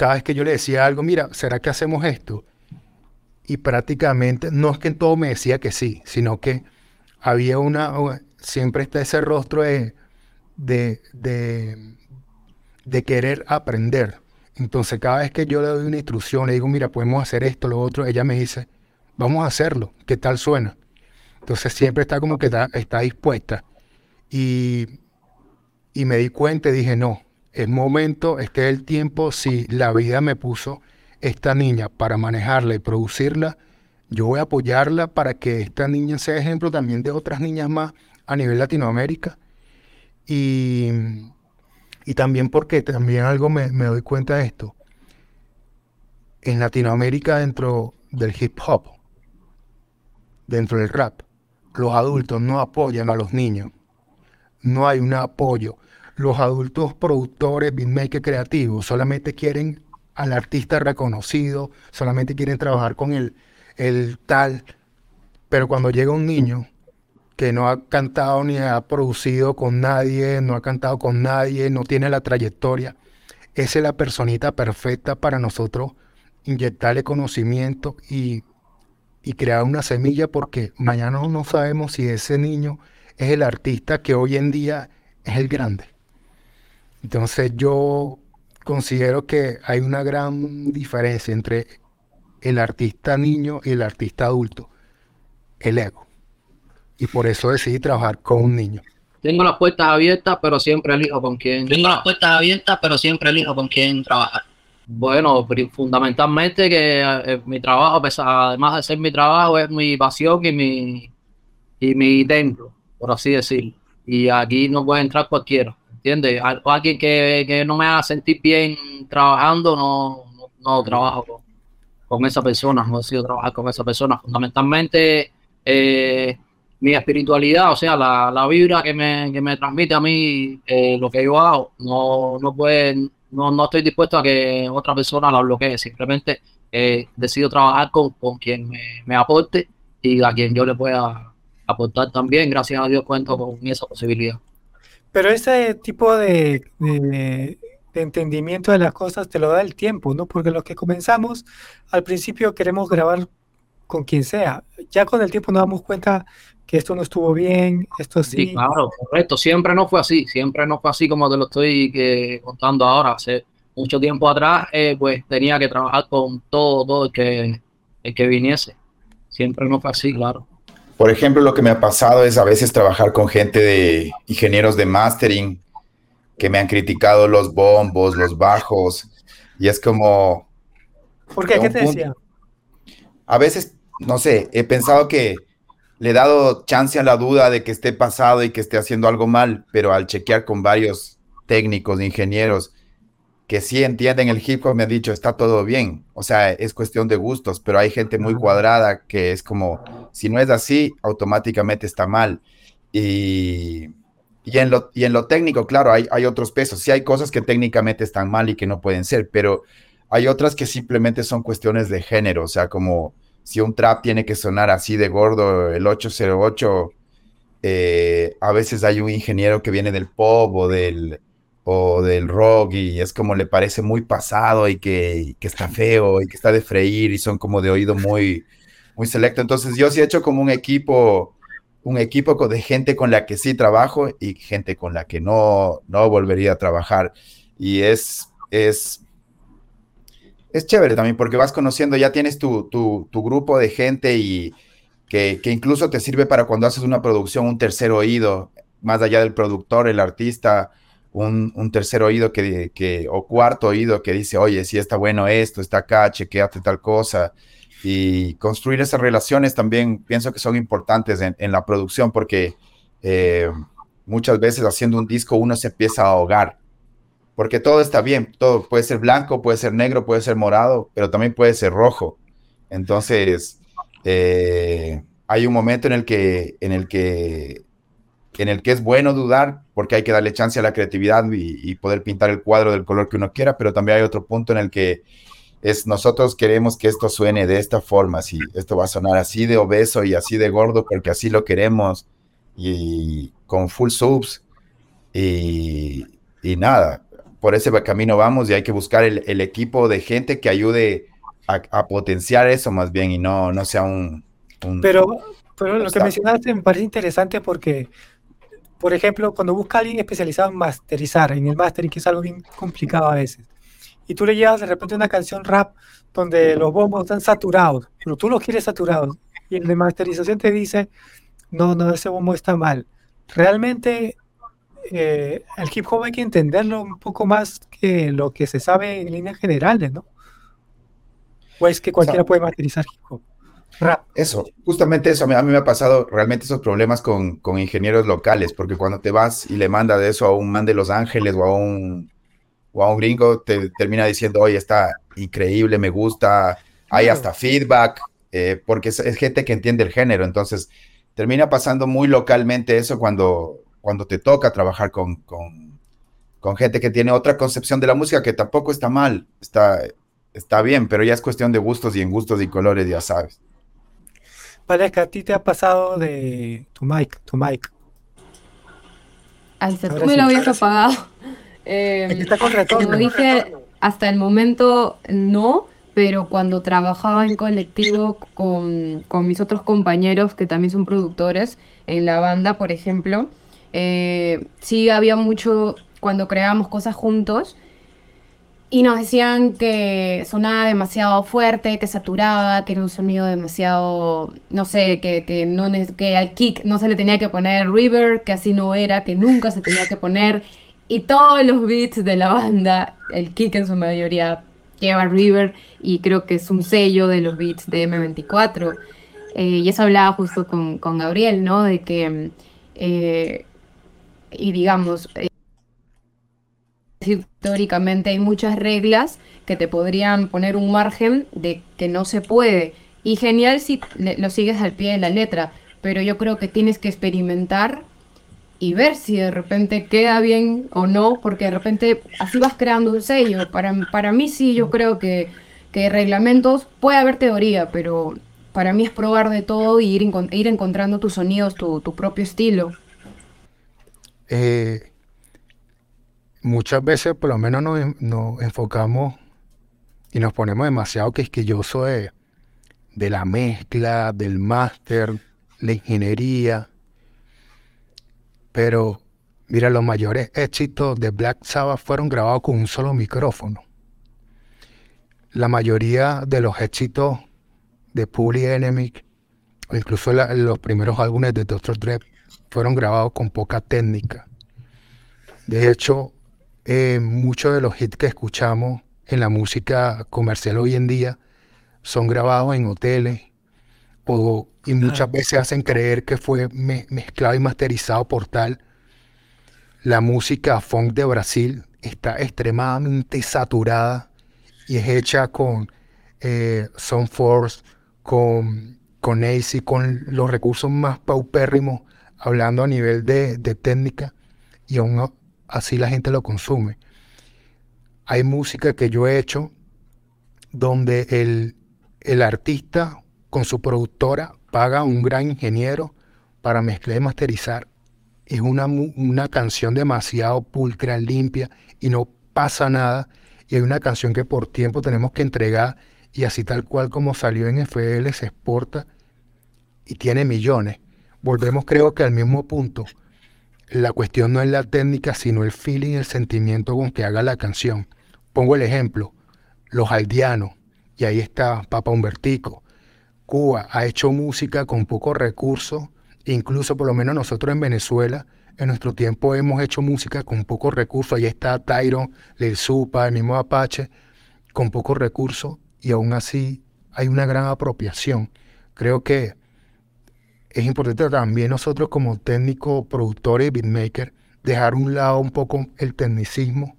cada vez que yo le decía algo, mira, ¿será que hacemos esto? Y prácticamente, no es que en todo me decía que sí, sino que había una, siempre está ese rostro de, de, de, querer aprender. Entonces, cada vez que yo le doy una instrucción, le digo, mira, podemos hacer esto, lo otro, ella me dice, vamos a hacerlo, ¿qué tal suena? Entonces, siempre está como que está, está dispuesta. Y y me di cuenta y dije, no, es momento, este es el tiempo, si la vida me puso esta niña para manejarla y producirla, yo voy a apoyarla para que esta niña sea ejemplo también de otras niñas más a nivel Latinoamérica. Y, y también porque también algo me, me doy cuenta de esto. En Latinoamérica, dentro del hip hop, dentro del rap, los adultos no apoyan a los niños no hay un apoyo. Los adultos productores, beatmakers creativos, solamente quieren al artista reconocido, solamente quieren trabajar con el, el tal. Pero cuando llega un niño que no ha cantado ni ha producido con nadie, no ha cantado con nadie, no tiene la trayectoria, esa es la personita perfecta para nosotros inyectarle conocimiento y, y crear una semilla porque mañana no sabemos si ese niño es el artista que hoy en día es el grande. Entonces yo considero que hay una gran diferencia entre el artista niño y el artista adulto, el ego. Y por eso decidí trabajar con un niño. Tengo las puertas abiertas, pero siempre elijo con quién. Tengo las puertas abiertas, pero siempre elijo con quién trabajar. Bueno, fundamentalmente que eh, mi trabajo, además de ser mi trabajo, es mi pasión y mi, y mi templo por así decirlo. Y aquí no puede entrar cualquiera, ¿entiendes? alguien que, no me haga sentir bien trabajando, no, no, trabajo con, esa persona, no decido trabajar con esa persona. Fundamentalmente, eh, mi espiritualidad, o sea, la, la vibra que me, que me, transmite a mí eh, lo que yo hago, no, no puede, no, no estoy dispuesto a que otra persona la bloquee, simplemente eh, decido trabajar con, con quien me, me aporte y a quien yo le pueda aportar también, gracias a Dios cuento con esa posibilidad. Pero ese tipo de, entendimiento de las cosas te lo da el tiempo, ¿no? Porque los que comenzamos, al principio queremos grabar con quien sea. Ya con el tiempo nos damos cuenta que esto no estuvo bien, esto sí. Sí, claro, correcto. Siempre no fue así, siempre no fue así como te lo estoy eh, contando ahora. Hace mucho tiempo atrás, eh, pues tenía que trabajar con todo, todo el que, el que viniese. Siempre no fue así, claro. Por ejemplo, lo que me ha pasado es a veces trabajar con gente de ingenieros de mastering que me han criticado los bombos, los bajos, y es como... ¿Por qué? ¿Qué te punto- decía? A veces, no sé, he pensado que le he dado chance a la duda de que esté pasado y que esté haciendo algo mal, pero al chequear con varios técnicos, ingenieros, que sí entienden el hip hop, me han dicho, está todo bien. O sea, es cuestión de gustos, pero hay gente muy cuadrada que es como, si no es así, automáticamente está mal. Y, y, en, lo, y en lo técnico, claro, hay, hay otros pesos. Sí hay cosas que técnicamente están mal y que no pueden ser, pero hay otras que simplemente son cuestiones de género. O sea, como si un trap tiene que sonar así de gordo, el 808, eh, a veces hay un ingeniero que viene del pop o del, o del rock y es como le parece muy pasado y que, que está feo y que está de freír y son como de oído muy, muy selecto. Entonces yo sí he hecho como un equipo, un equipo de gente con la que sí trabajo y gente con la que no, no volvería a trabajar. Y es, es, es chévere también porque vas conociendo, ya tienes tu, tu, tu grupo de gente y que, que incluso te sirve para cuando haces una producción, un tercer oído, más allá del productor, el artista, un, un tercer oído que, que, o cuarto oído que dice, oye, si está bueno esto, está acá, chequeate tal cosa. Y construir esas relaciones también pienso que son importantes en, en la producción porque eh, muchas veces haciendo un disco uno se empieza a ahogar. Porque todo está bien, todo puede ser blanco, puede ser negro, puede ser morado, pero también puede ser rojo. Entonces, eh, hay un momento en el que, en el que, en el que es bueno dudar, porque hay que darle chance a la creatividad y, y poder pintar el cuadro del color que uno quiera, pero también hay otro punto en el que es nosotros queremos que esto suene de esta forma, si esto va a sonar así de obeso y así de gordo porque así lo queremos y con full subs y, y nada, por ese camino vamos y hay que buscar el, el equipo de gente que ayude a, a, potenciar eso más bien y no, no sea un... un pero, pero lo que mencionaste me parece interesante porque, por ejemplo, cuando busca a alguien especializado en masterizar, en el mastering, que es algo bien complicado a veces, y tú le llevas de repente una canción rap donde los bombos están saturados, pero tú los quieres saturados, y el de masterización te dice, no, no, ese bombo está mal. Realmente eh, el hip hop hay que entenderlo un poco más que lo que se sabe en líneas generales, ¿no? O es que cualquiera o sea, puede masterizar hip hop. Eso, justamente eso, a mí, a mí, me ha pasado realmente esos problemas con, con, ingenieros locales, porque cuando te vas y le manda de eso a un man de Los Ángeles o a un, o a un gringo, te termina diciendo, oye, está increíble, me gusta, hay hasta feedback, eh, porque es, es, gente que entiende el género, entonces termina pasando muy localmente eso cuando, cuando te toca trabajar con, con, con, gente que tiene otra concepción de la música, que tampoco está mal, está, está bien, pero ya es cuestión de gustos y en gustos y colores, ya sabes. Valesca, a ti te ha pasado de tu mic, tu mic. Hasta tú me lo habías apagado. Eh, está con retorno. Como dije, hasta el momento no, pero cuando trabajaba en colectivo con, con, mis otros compañeros que también son productores en la banda, por ejemplo, eh, sí había mucho cuando creábamos cosas juntos y nos decían que sonaba demasiado fuerte, que saturaba, que era un sonido demasiado, no sé, que, no, que al kick no se le tenía que poner reverb, que así no era, que nunca se tenía que poner. Y todos los beats de la banda, el kick en su mayoría lleva reverb y creo que es un sello de los beats de M24. Eh, y eso hablaba justo con, con Gabriel, ¿no? De que, eh, y digamos, teóricamente hay muchas reglas que te podrían poner un margen de que no se puede. Y genial si lo sigues al pie de la letra, pero yo creo que tienes que experimentar y ver si de repente queda bien o no, porque de repente así vas creando un sello. Para, para mí sí, yo creo que, que reglamentos puede haber teoría, pero para mí es probar de todo y ir, ir encontrando tus sonidos, tu, tu propio estilo. Eh, muchas veces por lo menos nos, nos, enfocamos y nos ponemos demasiado quisquilloso de, de la mezcla, del máster, la ingeniería. Pero mira, los mayores éxitos de Black Sabbath fueron grabados con un solo micrófono. La mayoría de los éxitos de Public Enemy, incluso los primeros álbumes de Dr. Dre, fueron grabados con poca técnica. De hecho, eh, muchos de los hits que escuchamos en la música comercial hoy en día son grabados en hoteles y muchas veces hacen creer que fue mezclado y masterizado por tal. La música funk de Brasil está extremadamente saturada y es hecha con eh, Force, con, con AC, con los recursos más paupérrimos, hablando a nivel de, de técnica, y aún así la gente lo consume. Hay música que yo he hecho donde el, el artista con su productora paga a un gran ingeniero para mezclar y masterizar. Es una, una canción demasiado pulcra, limpia y no pasa nada. Y hay una canción que por tiempo tenemos que entregar y así tal cual como salió en FL se exporta y tiene millones. Volvemos creo que al mismo punto. La cuestión no es la técnica, sino el feeling, el sentimiento con que haga la canción. Pongo el ejemplo, los aldeanos, y ahí está Papa Humbertico. Cuba ha hecho música con pocos recursos, incluso por lo menos nosotros en Venezuela, en nuestro tiempo hemos hecho música con pocos recursos. Ahí está Tyron, Lil Supa, el mismo Apache, con pocos recursos, y aún así hay una gran apropiación. Creo que es importante también nosotros como técnicos, productores beatmakers, dejar un lado un poco el tecnicismo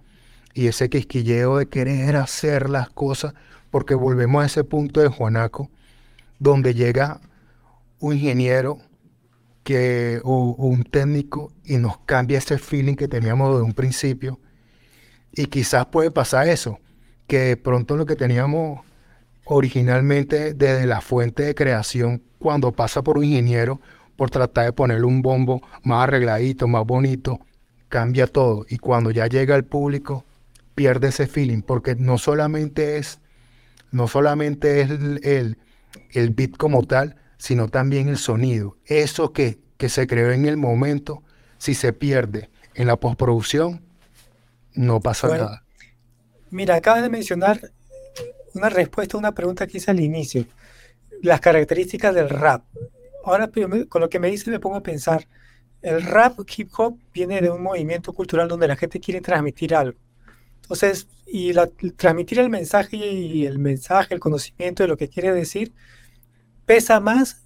y ese quisquilleo de querer hacer las cosas porque volvemos a ese punto de Juanaco, donde llega un ingeniero que, o, un técnico y nos cambia ese feeling que teníamos de un principio. Y quizás puede pasar eso, que de pronto lo que teníamos originalmente desde la fuente de creación, cuando pasa por un ingeniero, por tratar de ponerle un bombo más arregladito, más bonito, cambia todo. Y cuando ya llega al público, pierde ese feeling, porque no solamente es no solamente es el, el, beat como tal, sino también el sonido. Eso que, que se creó en el momento, si se pierde en la postproducción, no pasa nada. Mira, acabas de mencionar una respuesta a una pregunta que hice al inicio. Las características del rap. Ahora con lo que me dice me pongo a pensar. El rap hip hop viene de un movimiento cultural donde la gente quiere transmitir algo. Entonces, y transmitir el mensaje y el mensaje, el conocimiento de lo que quiere decir, pesa más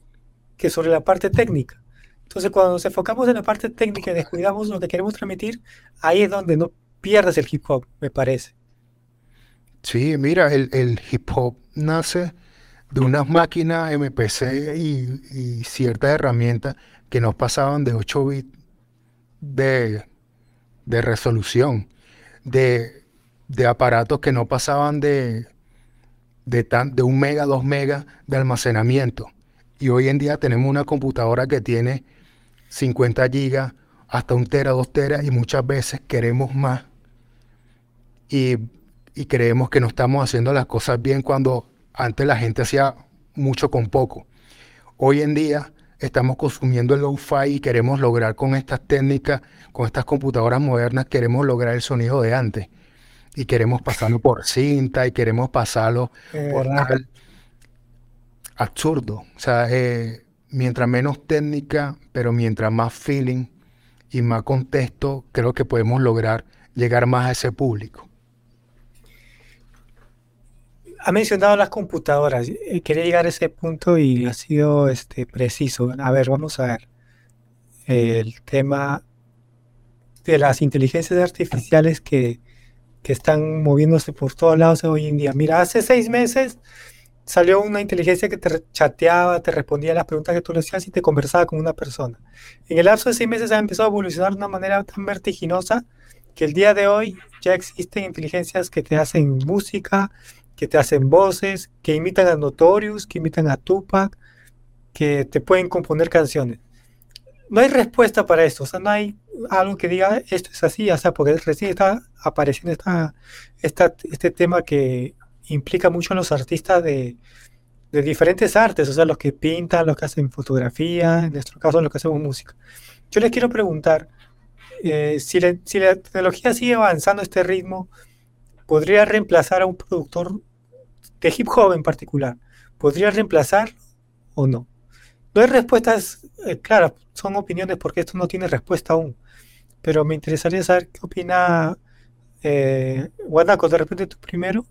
que sobre la parte técnica. Entonces, cuando nos enfocamos en la parte técnica y descuidamos lo que queremos transmitir, ahí es donde no pierdes el hip hop, me parece. Sí, mira, el, hip hop nace de unas máquinas MPC y, ciertas herramientas que nos pasaban de 8 bits de, de resolución, de de aparatos que no pasaban de, de, tan, de un mega, dos megas de almacenamiento. Y hoy en día tenemos una computadora que tiene 50 gigas, hasta un tera, dos teras, y muchas veces queremos más. Y, y creemos que no estamos haciendo las cosas bien cuando antes la gente hacía mucho con poco. Hoy en día estamos consumiendo el low-fi y queremos lograr con estas técnicas, con estas computadoras modernas, queremos lograr el sonido de antes y queremos pasarlo por cinta y queremos pasarlo por tal. Absurdo. O sea, eh, mientras menos técnica, pero mientras más feeling y más contexto, creo que podemos lograr llegar más a ese público. Ha mencionado las computadoras. Eh, quería llegar a ese punto y ha sido este, preciso. A ver, vamos a ver. El tema de las inteligencias artificiales que que están moviéndose por todos lados hoy en día. Mira, hace seis meses salió una inteligencia que te chateaba, te respondía a las preguntas que tú le hacías y te conversaba con una persona. En el lapso de seis meses ha empezado a evolucionar de una manera tan vertiginosa que el día de hoy ya existen inteligencias que te hacen música, que te hacen voces, que imitan a Notorious, que imitan a Tupac, que te pueden componer canciones. No hay respuesta para esto, o sea, no hay algo que diga esto es así, o sea, porque recién está apareciendo esta, este tema que implica mucho a los artistas de, de diferentes artes, o sea, los que pintan, los que hacen fotografía, en nuestro caso los que hacemos música. Yo les quiero preguntar, eh, si, si la tecnología sigue avanzando a este ritmo, ¿podría reemplazar a un productor de hip hop en particular? ¿Podría reemplazar o no? No hay respuestas eh, claras, son opiniones porque esto no tiene respuesta aún. Pero me interesaría saber qué opina eh, Guanaco, de repente tú primero.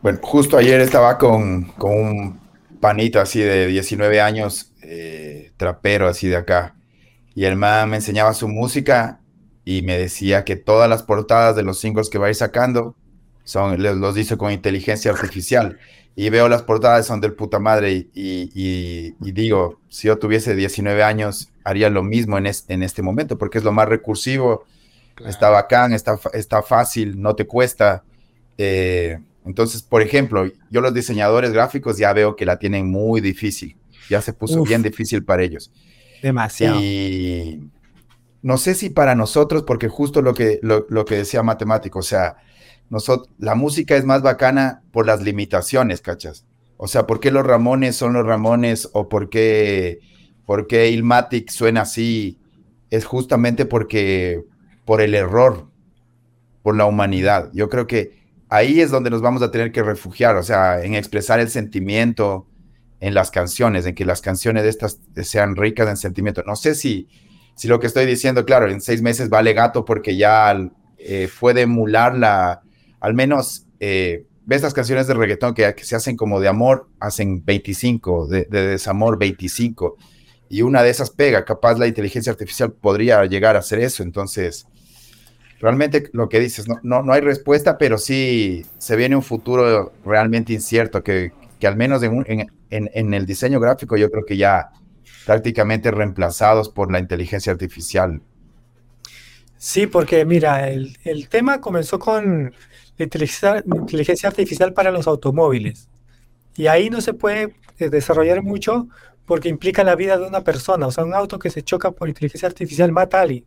Bueno, justo ayer estaba con, con un panito así de 19 años, eh, trapero así de acá, y el man me enseñaba su música y me decía que todas las portadas de los singles que va a ir sacando son, los dice con inteligencia artificial. Y veo las portadas, son del puta madre, y, digo, si yo tuviese 19 años, haría lo mismo en, en este momento, porque es lo más recursivo, está bacán, está, está fácil, no te cuesta. Eh, entonces, por ejemplo, yo los diseñadores gráficos ya veo que la tienen muy difícil, ya se puso bien difícil para ellos. Demasiado. Y no sé si para nosotros, porque justo lo que, lo, lo que decía matemático, o sea, nosotros, la música es más bacana por las limitaciones, ¿cachas? O sea, ¿por qué los Ramones son los Ramones o por qué, Ilmatic suena así? Es justamente porque, por el error, por la humanidad. Yo creo que ahí es donde nos vamos a tener que refugiar, o sea, en expresar el sentimiento en las canciones, en que las canciones de estas sean ricas en sentimiento. No sé si, si lo que estoy diciendo, claro, en seis meses vale gato porque ya eh, fue de emular la, al menos eh, ves las canciones de reggaetón que, se hacen como de amor, hacen 25, de, desamor 25, y una de esas pega, capaz la inteligencia artificial podría llegar a hacer eso, entonces realmente lo que dices, no, no, hay respuesta, pero sí se viene un futuro realmente incierto, que, al menos en, en, el diseño gráfico yo creo que ya prácticamente reemplazados por la inteligencia artificial. Sí, porque mira, el, el tema comenzó con la inteligencia, artificial para los automóviles. Y ahí no se puede eh, desarrollar mucho porque implica la vida de una persona. O sea, un auto que se choca por inteligencia artificial mata a alguien.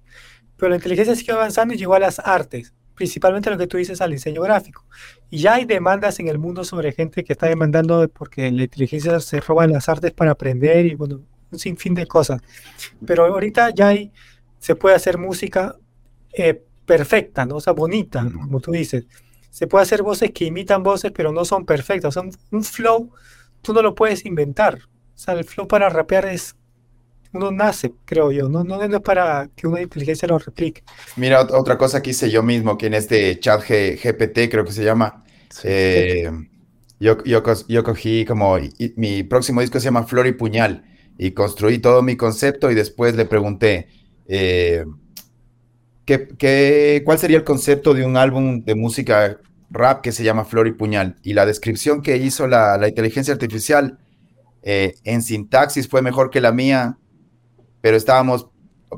Pero la inteligencia sigue avanzando y llegó a las artes, principalmente lo que tú dices al diseño gráfico. Y ya hay demandas en el mundo sobre gente que está demandando porque la inteligencia se roba las artes para aprender y bueno, un sinfín de cosas. Pero ahorita ya hay, se puede hacer música eh, perfecta, ¿no? O sea, bonita, como tú dices se puede hacer voces que imitan voces, pero no son perfectas. O sea, un, flow tú no lo puedes inventar. O sea, el flow para rapear es uno nace, creo yo, no, no, es para que una inteligencia lo replique. Mira, otra cosa que hice yo mismo, que en este chat GPT creo que se llama, eh, yo, yo, yo, cogí como, mi próximo disco se llama Flor y Puñal, y construí todo mi concepto y después le pregunté, eh, ¿qué, cuál sería el concepto de un álbum de música rap que se llama Flor y Puñal. Y la descripción que hizo la, inteligencia artificial eh, en sintaxis fue mejor que la mía, pero estábamos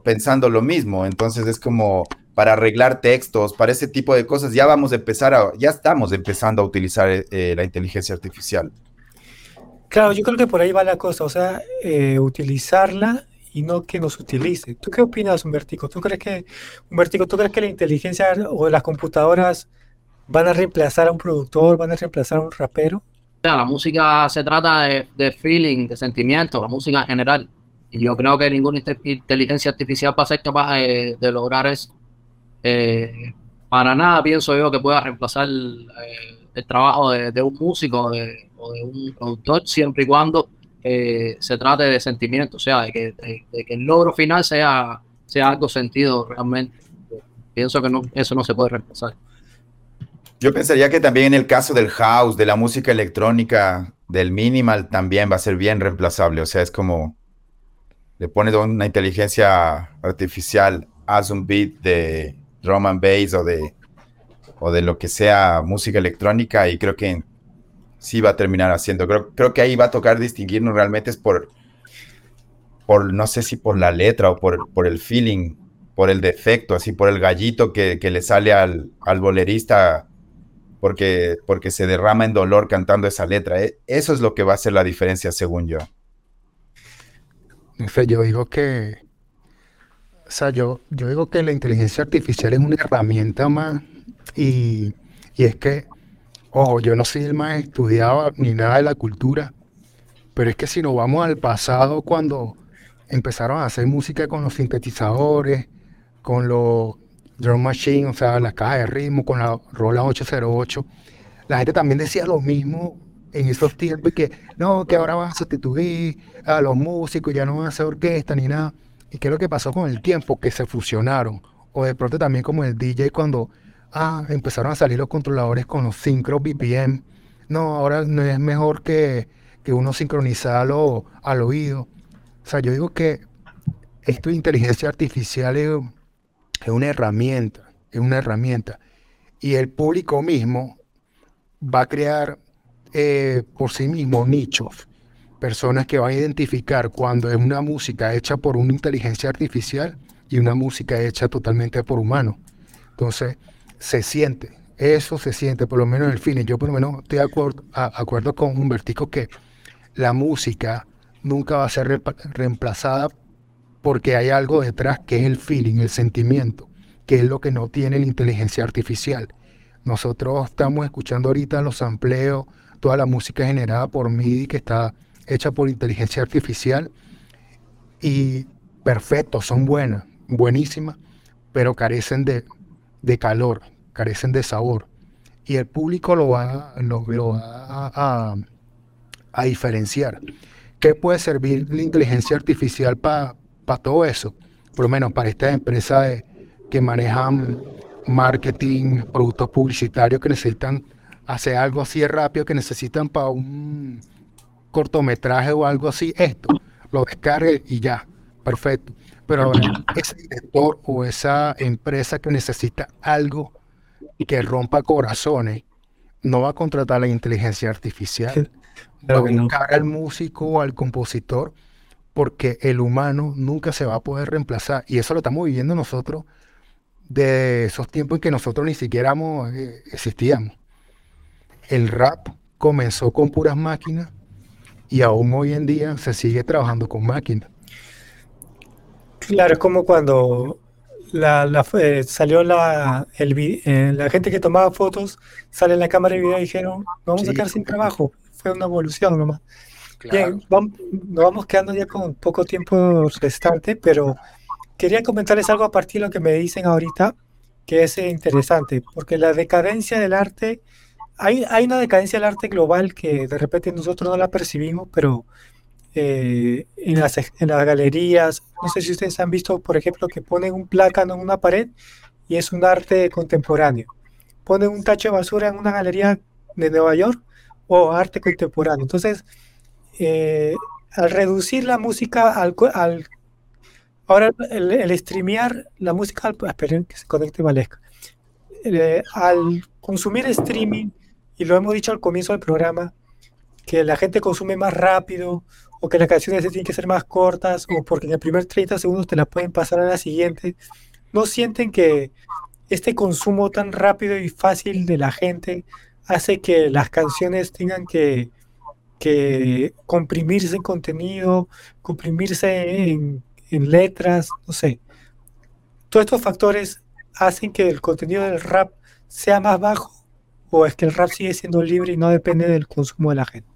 pensando lo mismo. Entonces es como para arreglar textos, para ese tipo de cosas, ya vamos a empezar a, ya estamos empezando a utilizar eh, la inteligencia artificial. Claro, yo creo que por ahí va la cosa, o sea, eh, utilizarla y no que nos utilice. ¿Tú qué opinas, Humbertico? ¿Tú crees que, Humbertico, tú crees que la inteligencia o las computadoras van a reemplazar a un productor, van a reemplazar a un rapero. la música se trata de, feeling, de sentimiento, la música en general. Y yo creo que ninguna inteligencia artificial va ser capaz de, lograr eso. Eh, para nada pienso yo que pueda reemplazar el, eh, trabajo de, un músico o de un productor, siempre y cuando eh, se trate de sentimiento, o sea, de que, el logro final sea, sea algo sentido realmente. Pienso que no, eso no se puede reemplazar. Yo pensaría que también en el caso del house, de la música electrónica, del minimal, también va a ser bien reemplazable. O sea, es como le pones una inteligencia artificial, haz un beat de drum and bass o de, o de lo que sea música electrónica y creo que sí va a terminar haciendo. Creo, creo que ahí va a tocar distinguirnos realmente es por, por, no sé si por la letra o por, por el feeling, por el defecto, así por el gallito que, que le sale al, al bolerista porque, porque se derrama en dolor cantando esa letra. E, eso es lo que va a hacer la diferencia, según yo. Yo digo que, o sea, yo, yo digo que la inteligencia artificial es una herramienta más y, y es que Ojo, yo no soy el más estudiado ni nada de la cultura, pero es que si nos vamos al pasado, cuando empezaron a hacer música con los sintetizadores, con los drum machine, o sea, la caja de ritmo, con la Roland 808, la gente también decía lo mismo en esos tiempos, que no, que ahora van a sustituir a los músicos, ya no van a hacer orquesta ni nada. ¿Y qué es lo que pasó con el tiempo? Que se fusionaron. O de pronto también como el DJ cuando ah, empezaron a salir los controladores con los sincros BPM. No, ahora no es mejor que, que uno sincronizarlo al oído. O sea, yo digo que esto de inteligencia artificial es, es una herramienta, es una herramienta. Y el público mismo va a crear eh, por sí mismo nichos, personas que van a identificar cuando es una música hecha por una inteligencia artificial y una música hecha totalmente por humanos. Entonces, se siente, eso se siente, por lo menos en el fin. Yo por lo menos estoy de acuerdo, acuerdo con Humbertico que la música nunca va a ser reemplazada porque hay algo detrás que es el feeling, el sentimiento, que es lo que no tiene la inteligencia artificial. Nosotros estamos escuchando ahorita los amplios, toda la música generada por MIDI que está hecha por inteligencia artificial y perfecto, son buenas, buenísimas, pero carecen de, calor, carecen de sabor. Y el público lo va, lo, a, a, diferenciar. ¿Qué puede servir la inteligencia artificial para todo eso? Por lo menos para estas empresas que manejan marketing, productos publicitarios que necesitan hacer algo así rápido, que necesitan para un cortometraje o algo así, esto, lo descargue y ya, perfecto. Pero ese director o esa empresa que necesita algo que rompa corazones, no va a contratar la inteligencia artificial, va a buscar al músico o al compositor, porque el humano nunca se va a poder reemplazar. Y eso lo estamos viviendo nosotros de esos tiempos en que nosotros ni siquiera eh, existíamos. El rap comenzó con puras máquinas y aún hoy en día se sigue trabajando con máquinas. Claro, es como cuando la, eh, salió la, el, eh, la gente que tomaba fotos, sale en la cámara de video y dijeron, vamos a quedar sin trabajo. Fue una evolución nomás. Bien, vamos, nos vamos quedando ya con poco tiempo restante, pero quería comentarles algo a partir de lo que me dicen ahorita, que es interesante, porque la decadencia del arte, hay, hay una decadencia del arte global que de repente nosotros no la percibimos, pero eh, en, las, en las galerías, no sé si ustedes han visto, por ejemplo, que ponen un plátano en una pared y es un arte contemporáneo. Ponen un tacho de basura en una galería de Nueva York o arte contemporáneo. Entonces, eh, al reducir la música al, al Ahora, el, streamear la música, esperen que se conecte Valesca. Eh, al consumir streaming, y lo hemos dicho al comienzo del programa, que la gente consume más rápido, o que las canciones tienen que ser más cortas, o porque en el primer 30 segundos te las pueden pasar a la siguiente, no sienten que este consumo tan rápido y fácil de la gente hace que las canciones tengan que, que comprimirse en contenido, comprimirse en en letras, no sé. Todos estos factores hacen que el contenido del rap sea más bajo o es que el rap sigue siendo libre y no depende del consumo de la gente.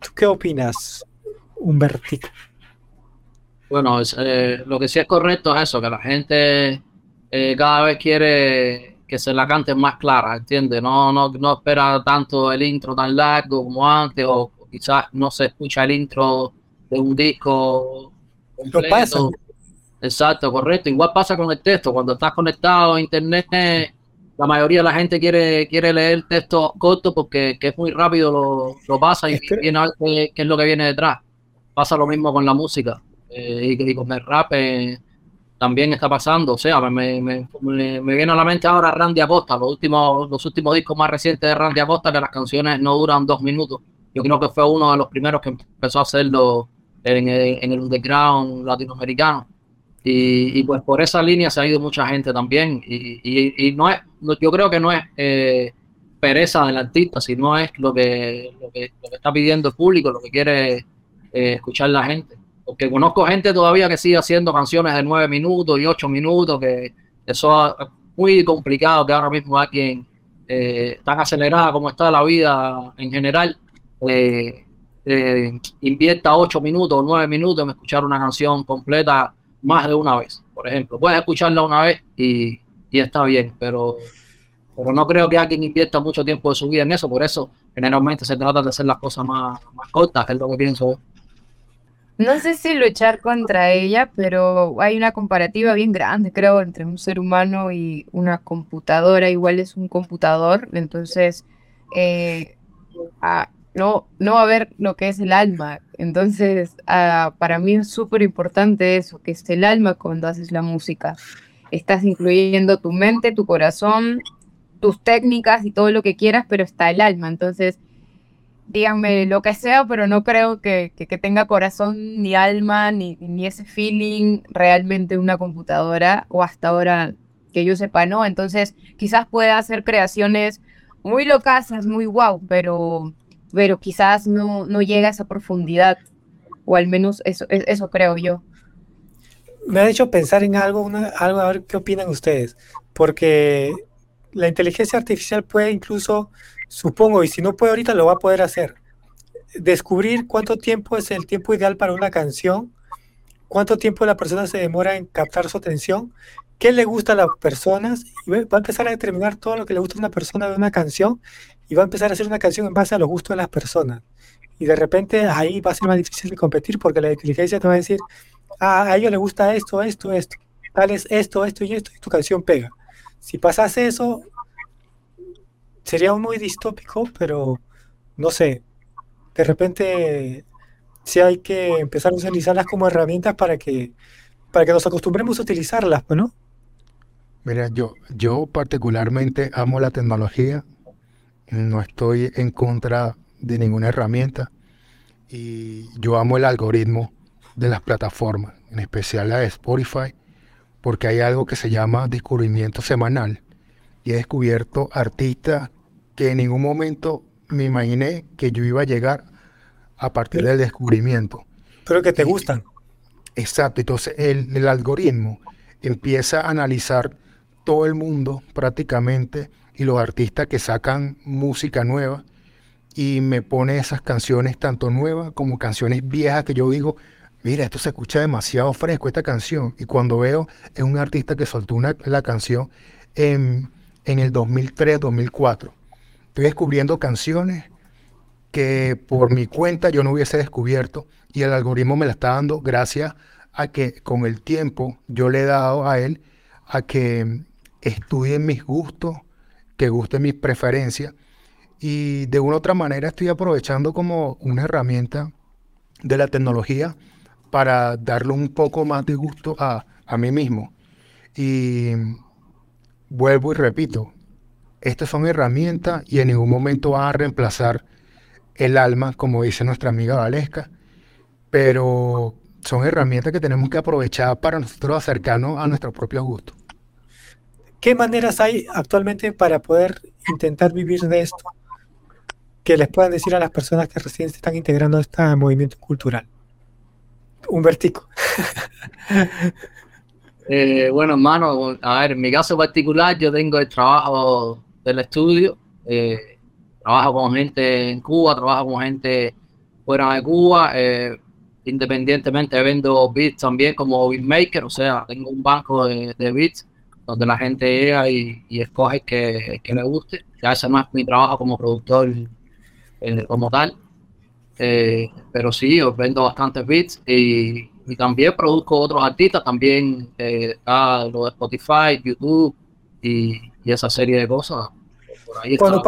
¿Tú qué opinas, Humbertico? Bueno, eh, lo que sí es correcto es eso, que la gente eh, cada vez quiere que se la cante más clara, ¿entiendes? No, no, no espera tanto el intro tan largo como antes, o quizás no se escucha el intro de un disco pasa. Exacto, correcto. Igual pasa con el texto. Cuando estás conectado a internet, la mayoría de la gente quiere, quiere leer texto corto porque es muy rápido, lo, lo pasa y viene a ver qué, es lo que viene detrás. Pasa lo mismo con la música. Eh, y, con el rap eh, también está pasando. O sea, me, me, me, viene a la mente ahora Randy Acosta, los últimos, los últimos discos más recientes de Randy Acosta, que las canciones no duran dos minutos. Yo creo que fue uno de los primeros que empezó a hacerlo en el, en el underground latinoamericano. Y, y, pues por esa línea se ha ido mucha gente también. Y, y, no es, yo creo que no es eh, pereza del artista, sino es lo que, lo que, lo que está pidiendo el público, lo que quiere eh, escuchar la gente. Porque conozco gente todavía que sigue haciendo canciones de nueve minutos y ocho minutos, que eso es muy complicado que ahora mismo alguien eh, tan acelerada como está la vida en general, eh, eh, invierta ocho minutos o nueve minutos en escuchar una canción completa más de una vez, por ejemplo. Puedes escucharla una vez y, y está bien, pero, pero no creo que alguien invierta mucho tiempo de su vida en eso, por eso generalmente se trata de hacer las cosas más, más cortas, es lo que pienso. No sé si luchar contra ella, pero hay una comparativa bien grande, creo, entre un ser humano y una computadora. Igual es un computador, entonces eh, no, no va a ver lo que es el alma. Entonces, ah, para mí es súper importante eso, que es el alma cuando haces la música. Estás incluyendo tu mente, tu corazón, tus técnicas y todo lo que quieras, pero está el alma. Entonces, díganme lo que sea, pero no creo que, que, tenga corazón, ni alma, ni, ni, ese feeling realmente una computadora, o hasta ahora que yo sepa, ¿no? Entonces, quizás pueda hacer creaciones muy locasas, muy wow, pero, pero quizás no, no llega a esa profundidad, o al menos eso, eso creo yo. Me ha hecho pensar en algo, una, algo, a ver qué opinan ustedes, porque la inteligencia artificial puede incluso Supongo, y si no puede ahorita, lo va a poder hacer. Descubrir cuánto tiempo es el tiempo ideal para una canción, cuánto tiempo la persona se demora en captar su atención, qué le gusta a las personas, y va a empezar a determinar todo lo que le gusta a una persona de una canción, y va a empezar a hacer una canción en base a los gustos de las personas. Y de repente ahí va a ser más difícil de competir porque la inteligencia te va a decir, ah, a ellos les gusta esto, esto, esto, tal es esto, esto y esto, y tu canción pega. Si pasas eso, sería muy distópico, pero no sé, de repente sí hay que empezar a utilizarlas como herramientas para que, para que nos acostumbremos a utilizarlas, pues, ¿no? Mira, yo, yo particularmente amo la tecnología, no estoy en contra de ninguna herramienta. Y yo amo el algoritmo de las plataformas, en especial la de Spotify, porque hay algo que se llama descubrimiento semanal. Y he descubierto artistas que en ningún momento me imaginé que yo iba a llegar a partir del descubrimiento. Pero que te gustan. Exacto, entonces el, el, algoritmo empieza a analizar todo el mundo prácticamente y los artistas que sacan música nueva y me pone esas canciones tanto nuevas como canciones viejas que yo digo, mira, esto se escucha demasiado fresco esta canción y cuando veo es un artista que soltó una, la canción en, en el 2003, 2004 Estoy descubriendo canciones que por mi cuenta yo no hubiese descubierto y el algoritmo me la está dando gracias a que con el tiempo yo le he dado a él a que estudie mis gustos, que guste mis preferencias y de una u otra manera estoy aprovechando como una herramienta de la tecnología para darle un poco más de gusto a, a mí mismo. Y vuelvo y repito, estas son herramientas y en ningún momento van a reemplazar el alma, como dice nuestra amiga Valesca, pero son herramientas que tenemos que aprovechar para nosotros acercarnos a nuestros propios gustos. ¿Qué maneras hay actualmente para poder intentar vivir de esto? Que les puedan decir a las personas que recién se están integrando a este movimiento cultural. Un vertico. <laughs> eh, bueno, hermano, a ver, en mi caso particular, yo tengo el trabajo del estudio. Eh, trabajo con gente en Cuba, trabajo con gente fuera de Cuba. Eh, independientemente vendo beats también como beatmaker, o sea, tengo un banco de, beats donde la gente llega y, escoge que, que, le guste. Ya ese no es mi trabajo como productor eh, como tal. pero sí, os vendo bastantes beats y, también produzco otros artistas, también eh, lo de Spotify, YouTube y, y esa serie de cosas. Cuando,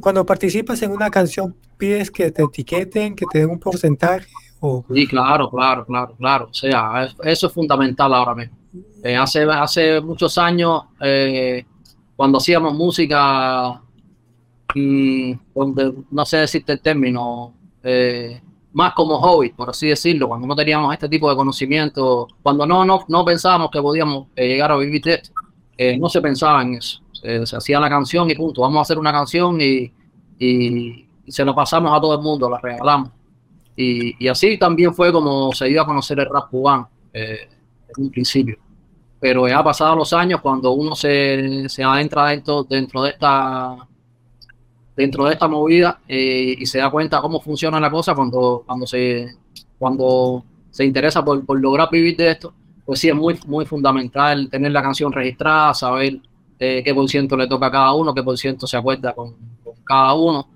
cuando, participas en una canción, pides que te etiqueten, que te den un porcentaje. O... Sí, claro, claro, claro, claro. O sea, eso es fundamental ahora mismo. Eh, hace, hace muchos años, eh, cuando hacíamos música, mm, no sé decirte el término, eh, más como hobby, por así decirlo, cuando no teníamos este tipo de conocimiento, cuando no, no, no pensábamos que podíamos llegar a vivir de esto eh, no se pensaba en eso. Se, hacía la canción y punto. Vamos a hacer una canción y, y, se lo pasamos a todo el mundo, la regalamos. Y, y, así también fue como se dio a conocer el rap cubano eh, en un principio. pero ya pasado los años, cuando uno se, se adentra dentro, dentro de esta dentro de esta movida eh, y se da cuenta cómo funciona la cosa cuando, cuando se cuando se interesa por, por, lograr vivir de esto, pues sí es muy, muy fundamental tener la canción registrada, saber eh, qué por ciento le toca a cada uno, qué por ciento se acuerda con, con cada uno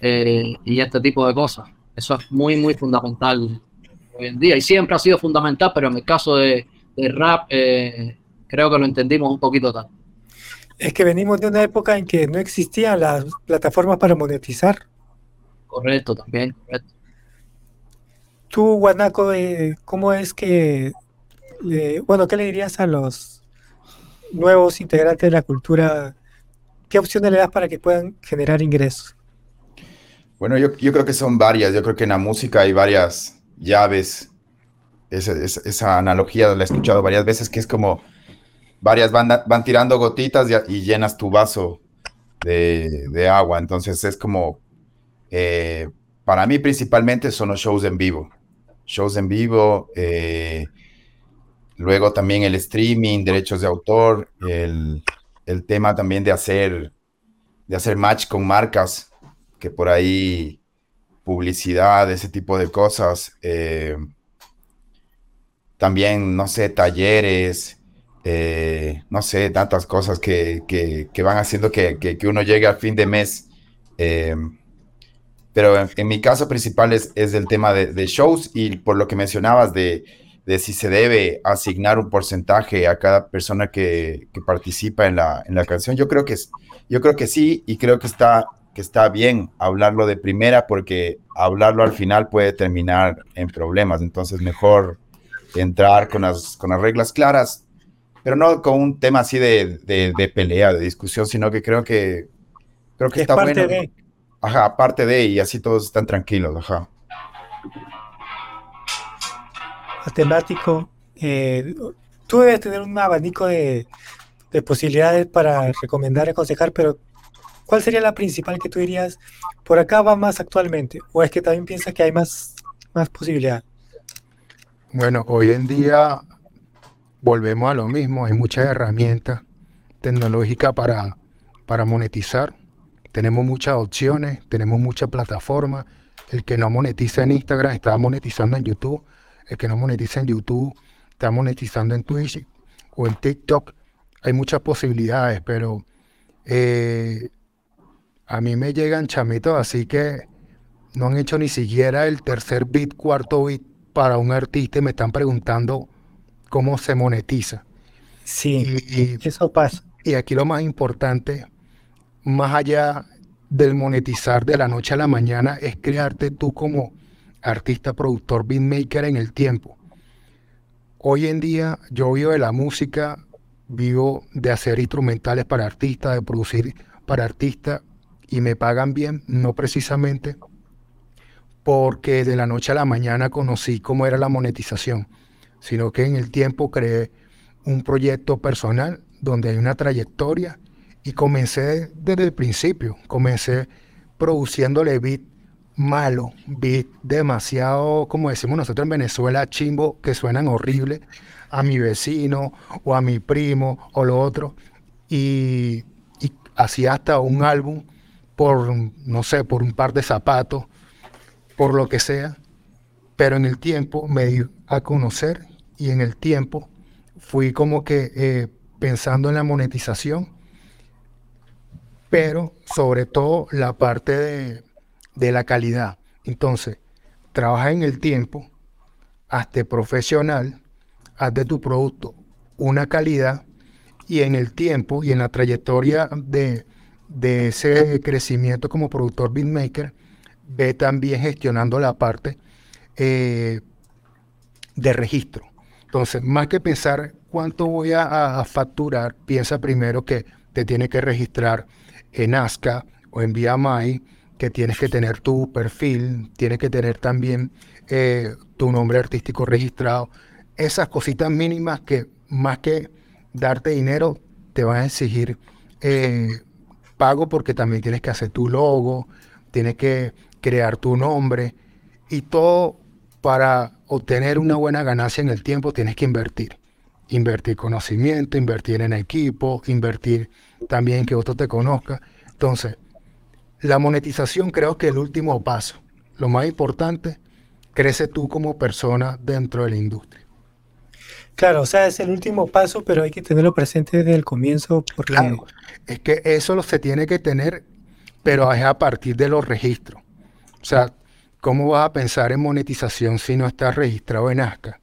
eh, y este tipo de cosas. Eso es muy, muy fundamental hoy en día y siempre ha sido fundamental, pero en el caso de, de rap eh, creo que lo entendimos un poquito tarde. Es que venimos de una época en que no existían las plataformas para monetizar. Correcto, también, correcto. Tú, Guanaco, ¿cómo es que, bueno, qué le dirías a los nuevos integrantes de la cultura? ¿Qué opciones le das para que puedan generar ingresos? Bueno, yo, yo creo que son varias. Yo creo que en la música hay varias llaves. Esa, esa, analogía la he escuchado varias veces, que es como varias van, van tirando gotitas y, y, llenas tu vaso de, de agua. Entonces es como, eh, para mí principalmente son los shows en vivo. Shows en vivo, eh, luego también el streaming, derechos de autor, el, el, tema también de hacer, de hacer match con marcas, que por ahí publicidad, ese tipo de cosas. Eh, también, no sé, talleres, eh, no sé, tantas cosas que, que, que van haciendo que, que, uno llegue al fin de mes. Eh, pero en, en, mi caso principal es, es el tema de, de, shows y por lo que mencionabas de, de, si se debe asignar un porcentaje a cada persona que, que participa en la, en la, canción. Yo creo que, yo creo que sí y creo que está, que está bien hablarlo de primera porque hablarlo al final puede terminar en problemas. Entonces mejor entrar con las, con las reglas claras, pero no con un tema así de, de, de pelea, de discusión, sino que creo que creo que es está parte bueno. de. Ajá, aparte de, y así todos están tranquilos, ajá. Matemático, eh, tú debes tener un abanico de, de posibilidades para recomendar, aconsejar, pero ¿cuál sería la principal que tú dirías? Por acá va más actualmente, o es que también piensas que hay más, más posibilidad. Bueno, hoy en día volvemos a lo mismo, hay muchas herramientas tecnológicas para, para monetizar, tenemos muchas opciones, tenemos muchas plataformas, el que no monetiza en Instagram está monetizando en YouTube, el que no monetiza en YouTube está monetizando en Twitch o en TikTok, hay muchas posibilidades, pero eh, a mí me llegan chamitos así que no han hecho ni siquiera el tercer bit, cuarto bit para un artista y me están preguntando cómo se monetiza. Sí, y, y, eso pasa. Y aquí lo más importante, más allá del monetizar de la noche a la mañana, es crearte tú como artista, productor, beatmaker en el tiempo. Hoy en día yo vivo de la música, vivo de hacer instrumentales para artistas, de producir para artistas y me pagan bien, no precisamente porque de la noche a la mañana conocí cómo era la monetización, sino que en el tiempo creé un proyecto personal donde hay una trayectoria y comencé desde el principio, comencé produciéndole beat malo, beat demasiado, como decimos nosotros en Venezuela, chimbo, que suenan horribles a mi vecino o a mi primo o lo otro, y, y hacía hasta un álbum por, no sé, por un par de zapatos, por lo que sea, pero en el tiempo me di a conocer y en el tiempo fui como que eh, pensando en la monetización, pero sobre todo la parte de, de la calidad. Entonces, trabaja en el tiempo, hazte profesional, haz de tu producto una calidad y en el tiempo y en la trayectoria de, de ese crecimiento como productor beatmaker, ve también gestionando la parte eh, de registro. Entonces, más que pensar cuánto voy a, a, facturar, piensa primero que te tiene que registrar en ASCA o en VMI, que tienes que tener tu perfil, tienes que tener también eh, tu nombre artístico registrado. Esas cositas mínimas que más que darte dinero, te van a exigir eh, pago porque también tienes que hacer tu logo, tienes que crear tu nombre y todo para obtener una buena ganancia en el tiempo tienes que invertir. invertir conocimiento, invertir en equipo, invertir también que otro te conozca. Entonces, la monetización creo que es el último paso. Lo más importante, crece tú como persona dentro de la industria. Claro, o sea, es el último paso, pero hay que tenerlo presente desde el comienzo porque... Claro, es que eso lo se tiene que tener, pero es a partir de los registros. O sea, ¿cómo vas a pensar en monetización si no estás registrado en ASCA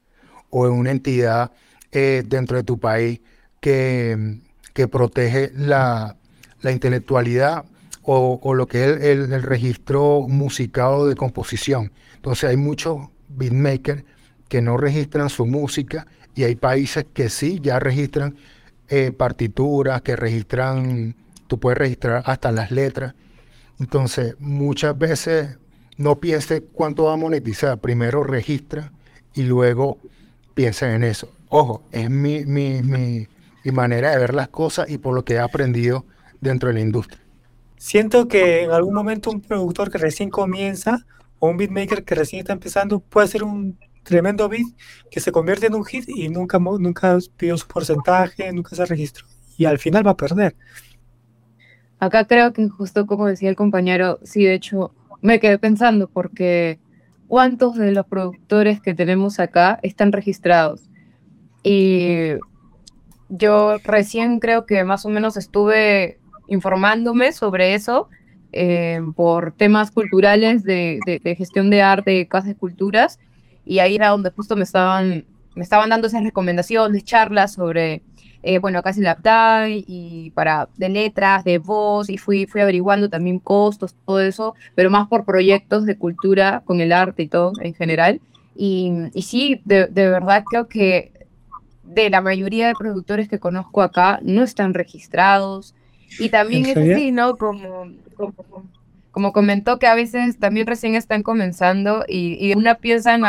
o en una entidad eh, dentro de tu país que, que protege la, la intelectualidad o, lo que es el, registro musical de composición? Entonces hay muchos beatmakers que no registran su música y hay países que sí ya registran eh, partituras, que registran, tú puedes registrar hasta las letras. Entonces, muchas veces no pienses cuánto va a monetizar, primero registra y luego piensa en eso. Ojo, es mi, mi, mi, mi manera de ver las cosas y por lo que he aprendido dentro de la industria. Siento que en algún momento un productor que recién comienza o un beatmaker que recién está empezando puede hacer un tremendo beat que se convierte en un hit y nunca, nunca pidió su porcentaje, nunca se registró y al final va a perder. Acá creo que justo como decía el compañero, sí, de hecho me quedé pensando porque ¿cuántos de los productores que tenemos acá están registrados? Y yo recién creo que más o menos estuve informándome sobre eso eh, por temas culturales de, de, gestión de arte, casas de culturas, y ahí era donde justo me estaban, me estaban dando esas recomendaciones, charlas sobre, eh, bueno, casi la y para de letras, de voz, y fui, fui averiguando también costos, todo eso, pero más por proyectos de cultura con el arte y todo en general. Y, y sí, de, de verdad creo que de la mayoría de productores que conozco acá no están registrados. Y también es así, ¿no? Como, como, como comentó que a veces también recién están comenzando y, y una piensa en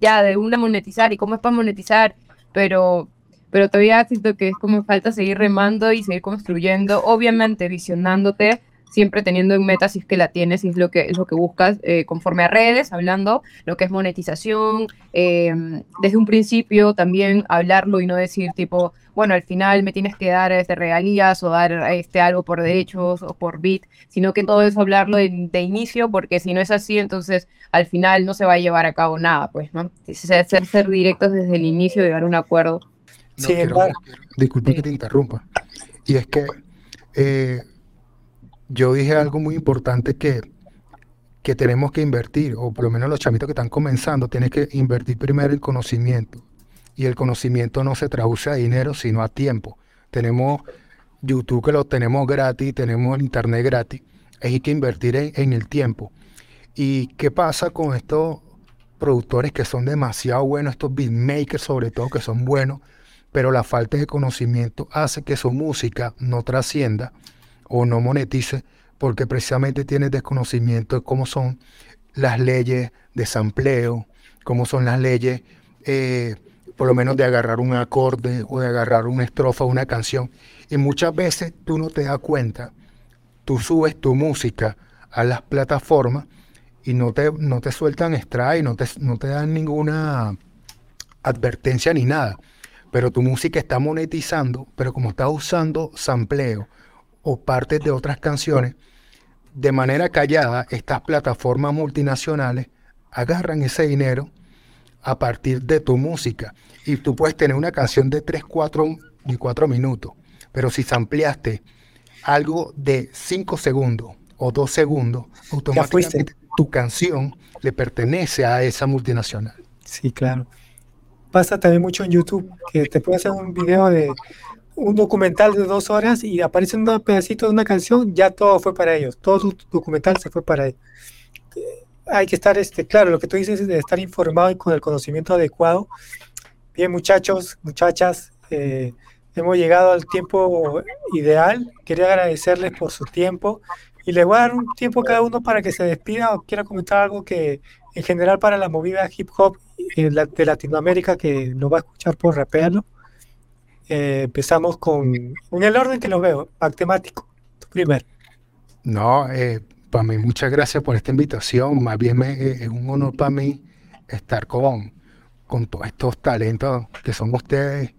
ya de una monetizar y cómo es para monetizar, pero, pero todavía siento que es como falta seguir remando y seguir construyendo, obviamente visionándote, siempre teniendo en meta si es que la tienes, y es lo que, es lo que buscas eh, conforme a redes, hablando lo que es monetización, em, desde un principio también hablarlo y no decir tipo, bueno, al final me tienes que dar este, regalías o dar este, algo por derechos o por bit, sino que todo eso hablarlo de, inicio, porque si no es así, entonces al final no se va a llevar a cabo nada, pues, ¿no? Ser, ser directos desde el inicio, llegar a un acuerdo. sí, disculpe que te interrumpa. Y es que eh, yo dije algo muy importante que, que tenemos que invertir, o por lo menos los chamitos que están comenzando, tienes que invertir primero en conocimiento y el conocimiento no se traduce a dinero, sino a tiempo. Tenemos YouTube que lo tenemos gratis, tenemos Internet gratis, hay que invertir en, el tiempo. ¿Y qué pasa con estos productores que son demasiado buenos, estos beatmakers sobre todo que son buenos, pero la falta de conocimiento hace que su música no trascienda o no monetice porque precisamente tiene desconocimiento de cómo son las leyes de sampleo, cómo son las leyes eh, por lo menos de agarrar un acorde o de agarrar una estrofa o una canción. Y muchas veces tú no te das cuenta, tú subes tu música a las plataformas y no te, no te sueltan extrae, no te, no te dan ninguna advertencia ni nada. Pero tu música está monetizando, pero como está usando sampleo o partes de otras canciones, de manera callada, estas plataformas multinacionales agarran ese dinero a partir de tu música. Y tú puedes tener una canción de 3, 4 y 4 minutos, pero si ampliaste algo de 5 segundos o 2 segundos, automáticamente tu canción le pertenece a esa multinacional. Sí, claro. Pasa también mucho en YouTube que te puede hacer un video de un documental de dos horas y aparece un pedacito de una canción, ya todo fue para ellos, todo tu documental se fue para ellos hay que estar, este, claro, lo que tú dices es de estar informado y con el conocimiento adecuado. Bien, muchachos, muchachas, eh, hemos llegado al tiempo ideal. Quería agradecerles por su tiempo y les voy a dar un tiempo cada uno para que se despida o quiera comentar algo que en general para la movida hip hop eh, de Latinoamérica que lo va a escuchar por rapearlo. Eh, empezamos con, en el orden que lo veo, matemático, primero. No, eh, para mí, muchas gracias por esta invitación. Más bien eh, es un honor para mí estar con, con todos estos talentos que son ustedes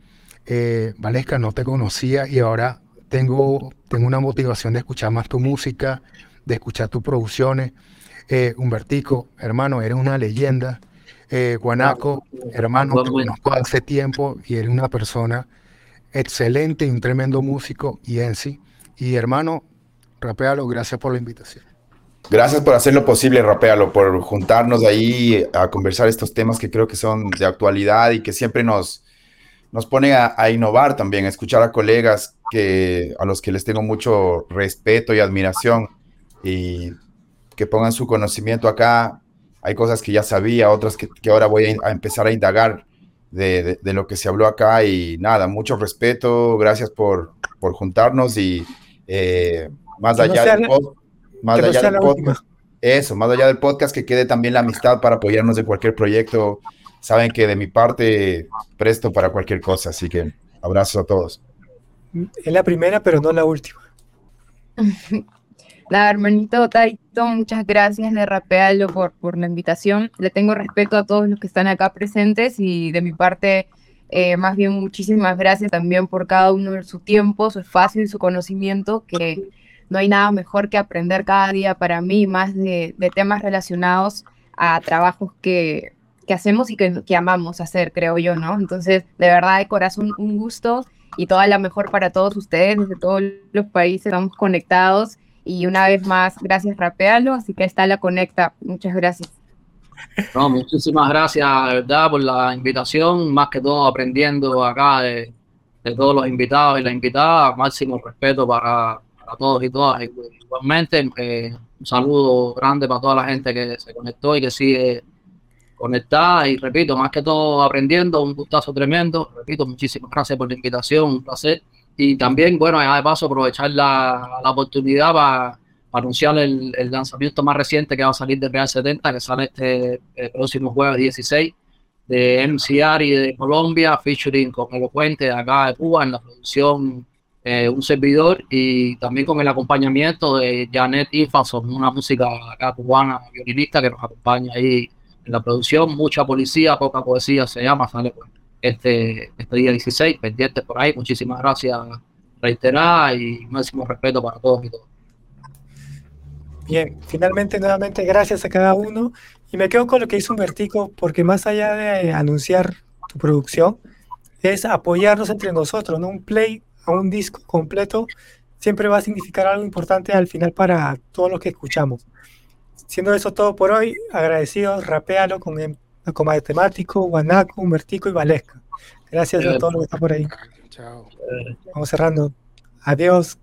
eh, Valesca, no te conocía y ahora tengo, tengo una motivación de escuchar más tu música, de escuchar tus producciones. Eh, Humbertico, hermano, eres una leyenda. Eh, Guanaco, hermano, te conozco hace tiempo y eres una persona excelente y un tremendo músico y en sí. Y hermano, rapealo, gracias por la invitación. Gracias por hacer lo posible, Rapealo, por juntarnos ahí a conversar estos temas que creo que son de actualidad y que siempre nos, nos pone a, innovar también, a escuchar a colegas que, a los que les tengo mucho respeto y admiración y que pongan su conocimiento acá. Hay cosas que ya sabía, otras que, ahora voy a, empezar a indagar de, lo que se habló acá y nada, mucho respeto, gracias por, por juntarnos y eh, más allá del más allá del podcast, eso, más allá del podcast, que quede también la amistad para apoyarnos en cualquier proyecto. Saben que de mi parte presto para cualquier cosa, así que abrazos a todos. Es la primera, pero no la última. <laughs> La hermanito Taito, muchas gracias, le rapealo por, por la invitación. Le tengo respeto a todos los que están acá presentes y de mi parte, eh, más bien muchísimas gracias también por cada uno de su tiempo, su espacio y su conocimiento, que no hay nada mejor que aprender cada día para mí más de, temas relacionados a trabajos que, hacemos y que, que, amamos hacer, creo yo, ¿no? Entonces, de verdad, de corazón, un gusto y toda la mejor para todos ustedes, desde todos los países, estamos conectados y una vez más, gracias Rapealo, así que está la conecta. Muchas gracias. No, muchísimas gracias, de verdad, por la invitación, más que todo aprendiendo acá de, de todos los invitados y las invitadas, máximo respeto para a todos y todas. Igualmente, eh, un saludo grande para toda la gente que se conectó y que sigue conectada. Y repito, más que todo aprendiendo, un gustazo tremendo. Repito, muchísimas gracias por la invitación, un placer. Y también, bueno, paso, aprovechar la, la oportunidad para, anunciar el, el, lanzamiento más reciente que va a salir de Real 70, que sale este próximo jueves 16 de MCR y de Colombia, featuring con Elocuente de acá de Cuba en la producción eh, un servidor y también con el acompañamiento de Janet Ifason, una música acá cubana, violinista que nos acompaña ahí en la producción. Mucha policía, poca poesía se llama, sale pues, este, este día 16, pendientes por ahí. Muchísimas gracias reiterada y máximo respeto para todos y todas. Bien, finalmente nuevamente gracias a cada uno y me quedo con lo que hizo Humbertico porque más allá de anunciar tu producción es apoyarnos entre nosotros, ¿no? Un play a un disco completo siempre va a significar algo importante al final para todos los que escuchamos. Siendo eso todo por hoy, agradecidos, rapealo con, el, con Matemático, Guanaco, Humbertico y Valesca. Gracias a todos los que están por ahí. Chao. Vamos cerrando. Adiós.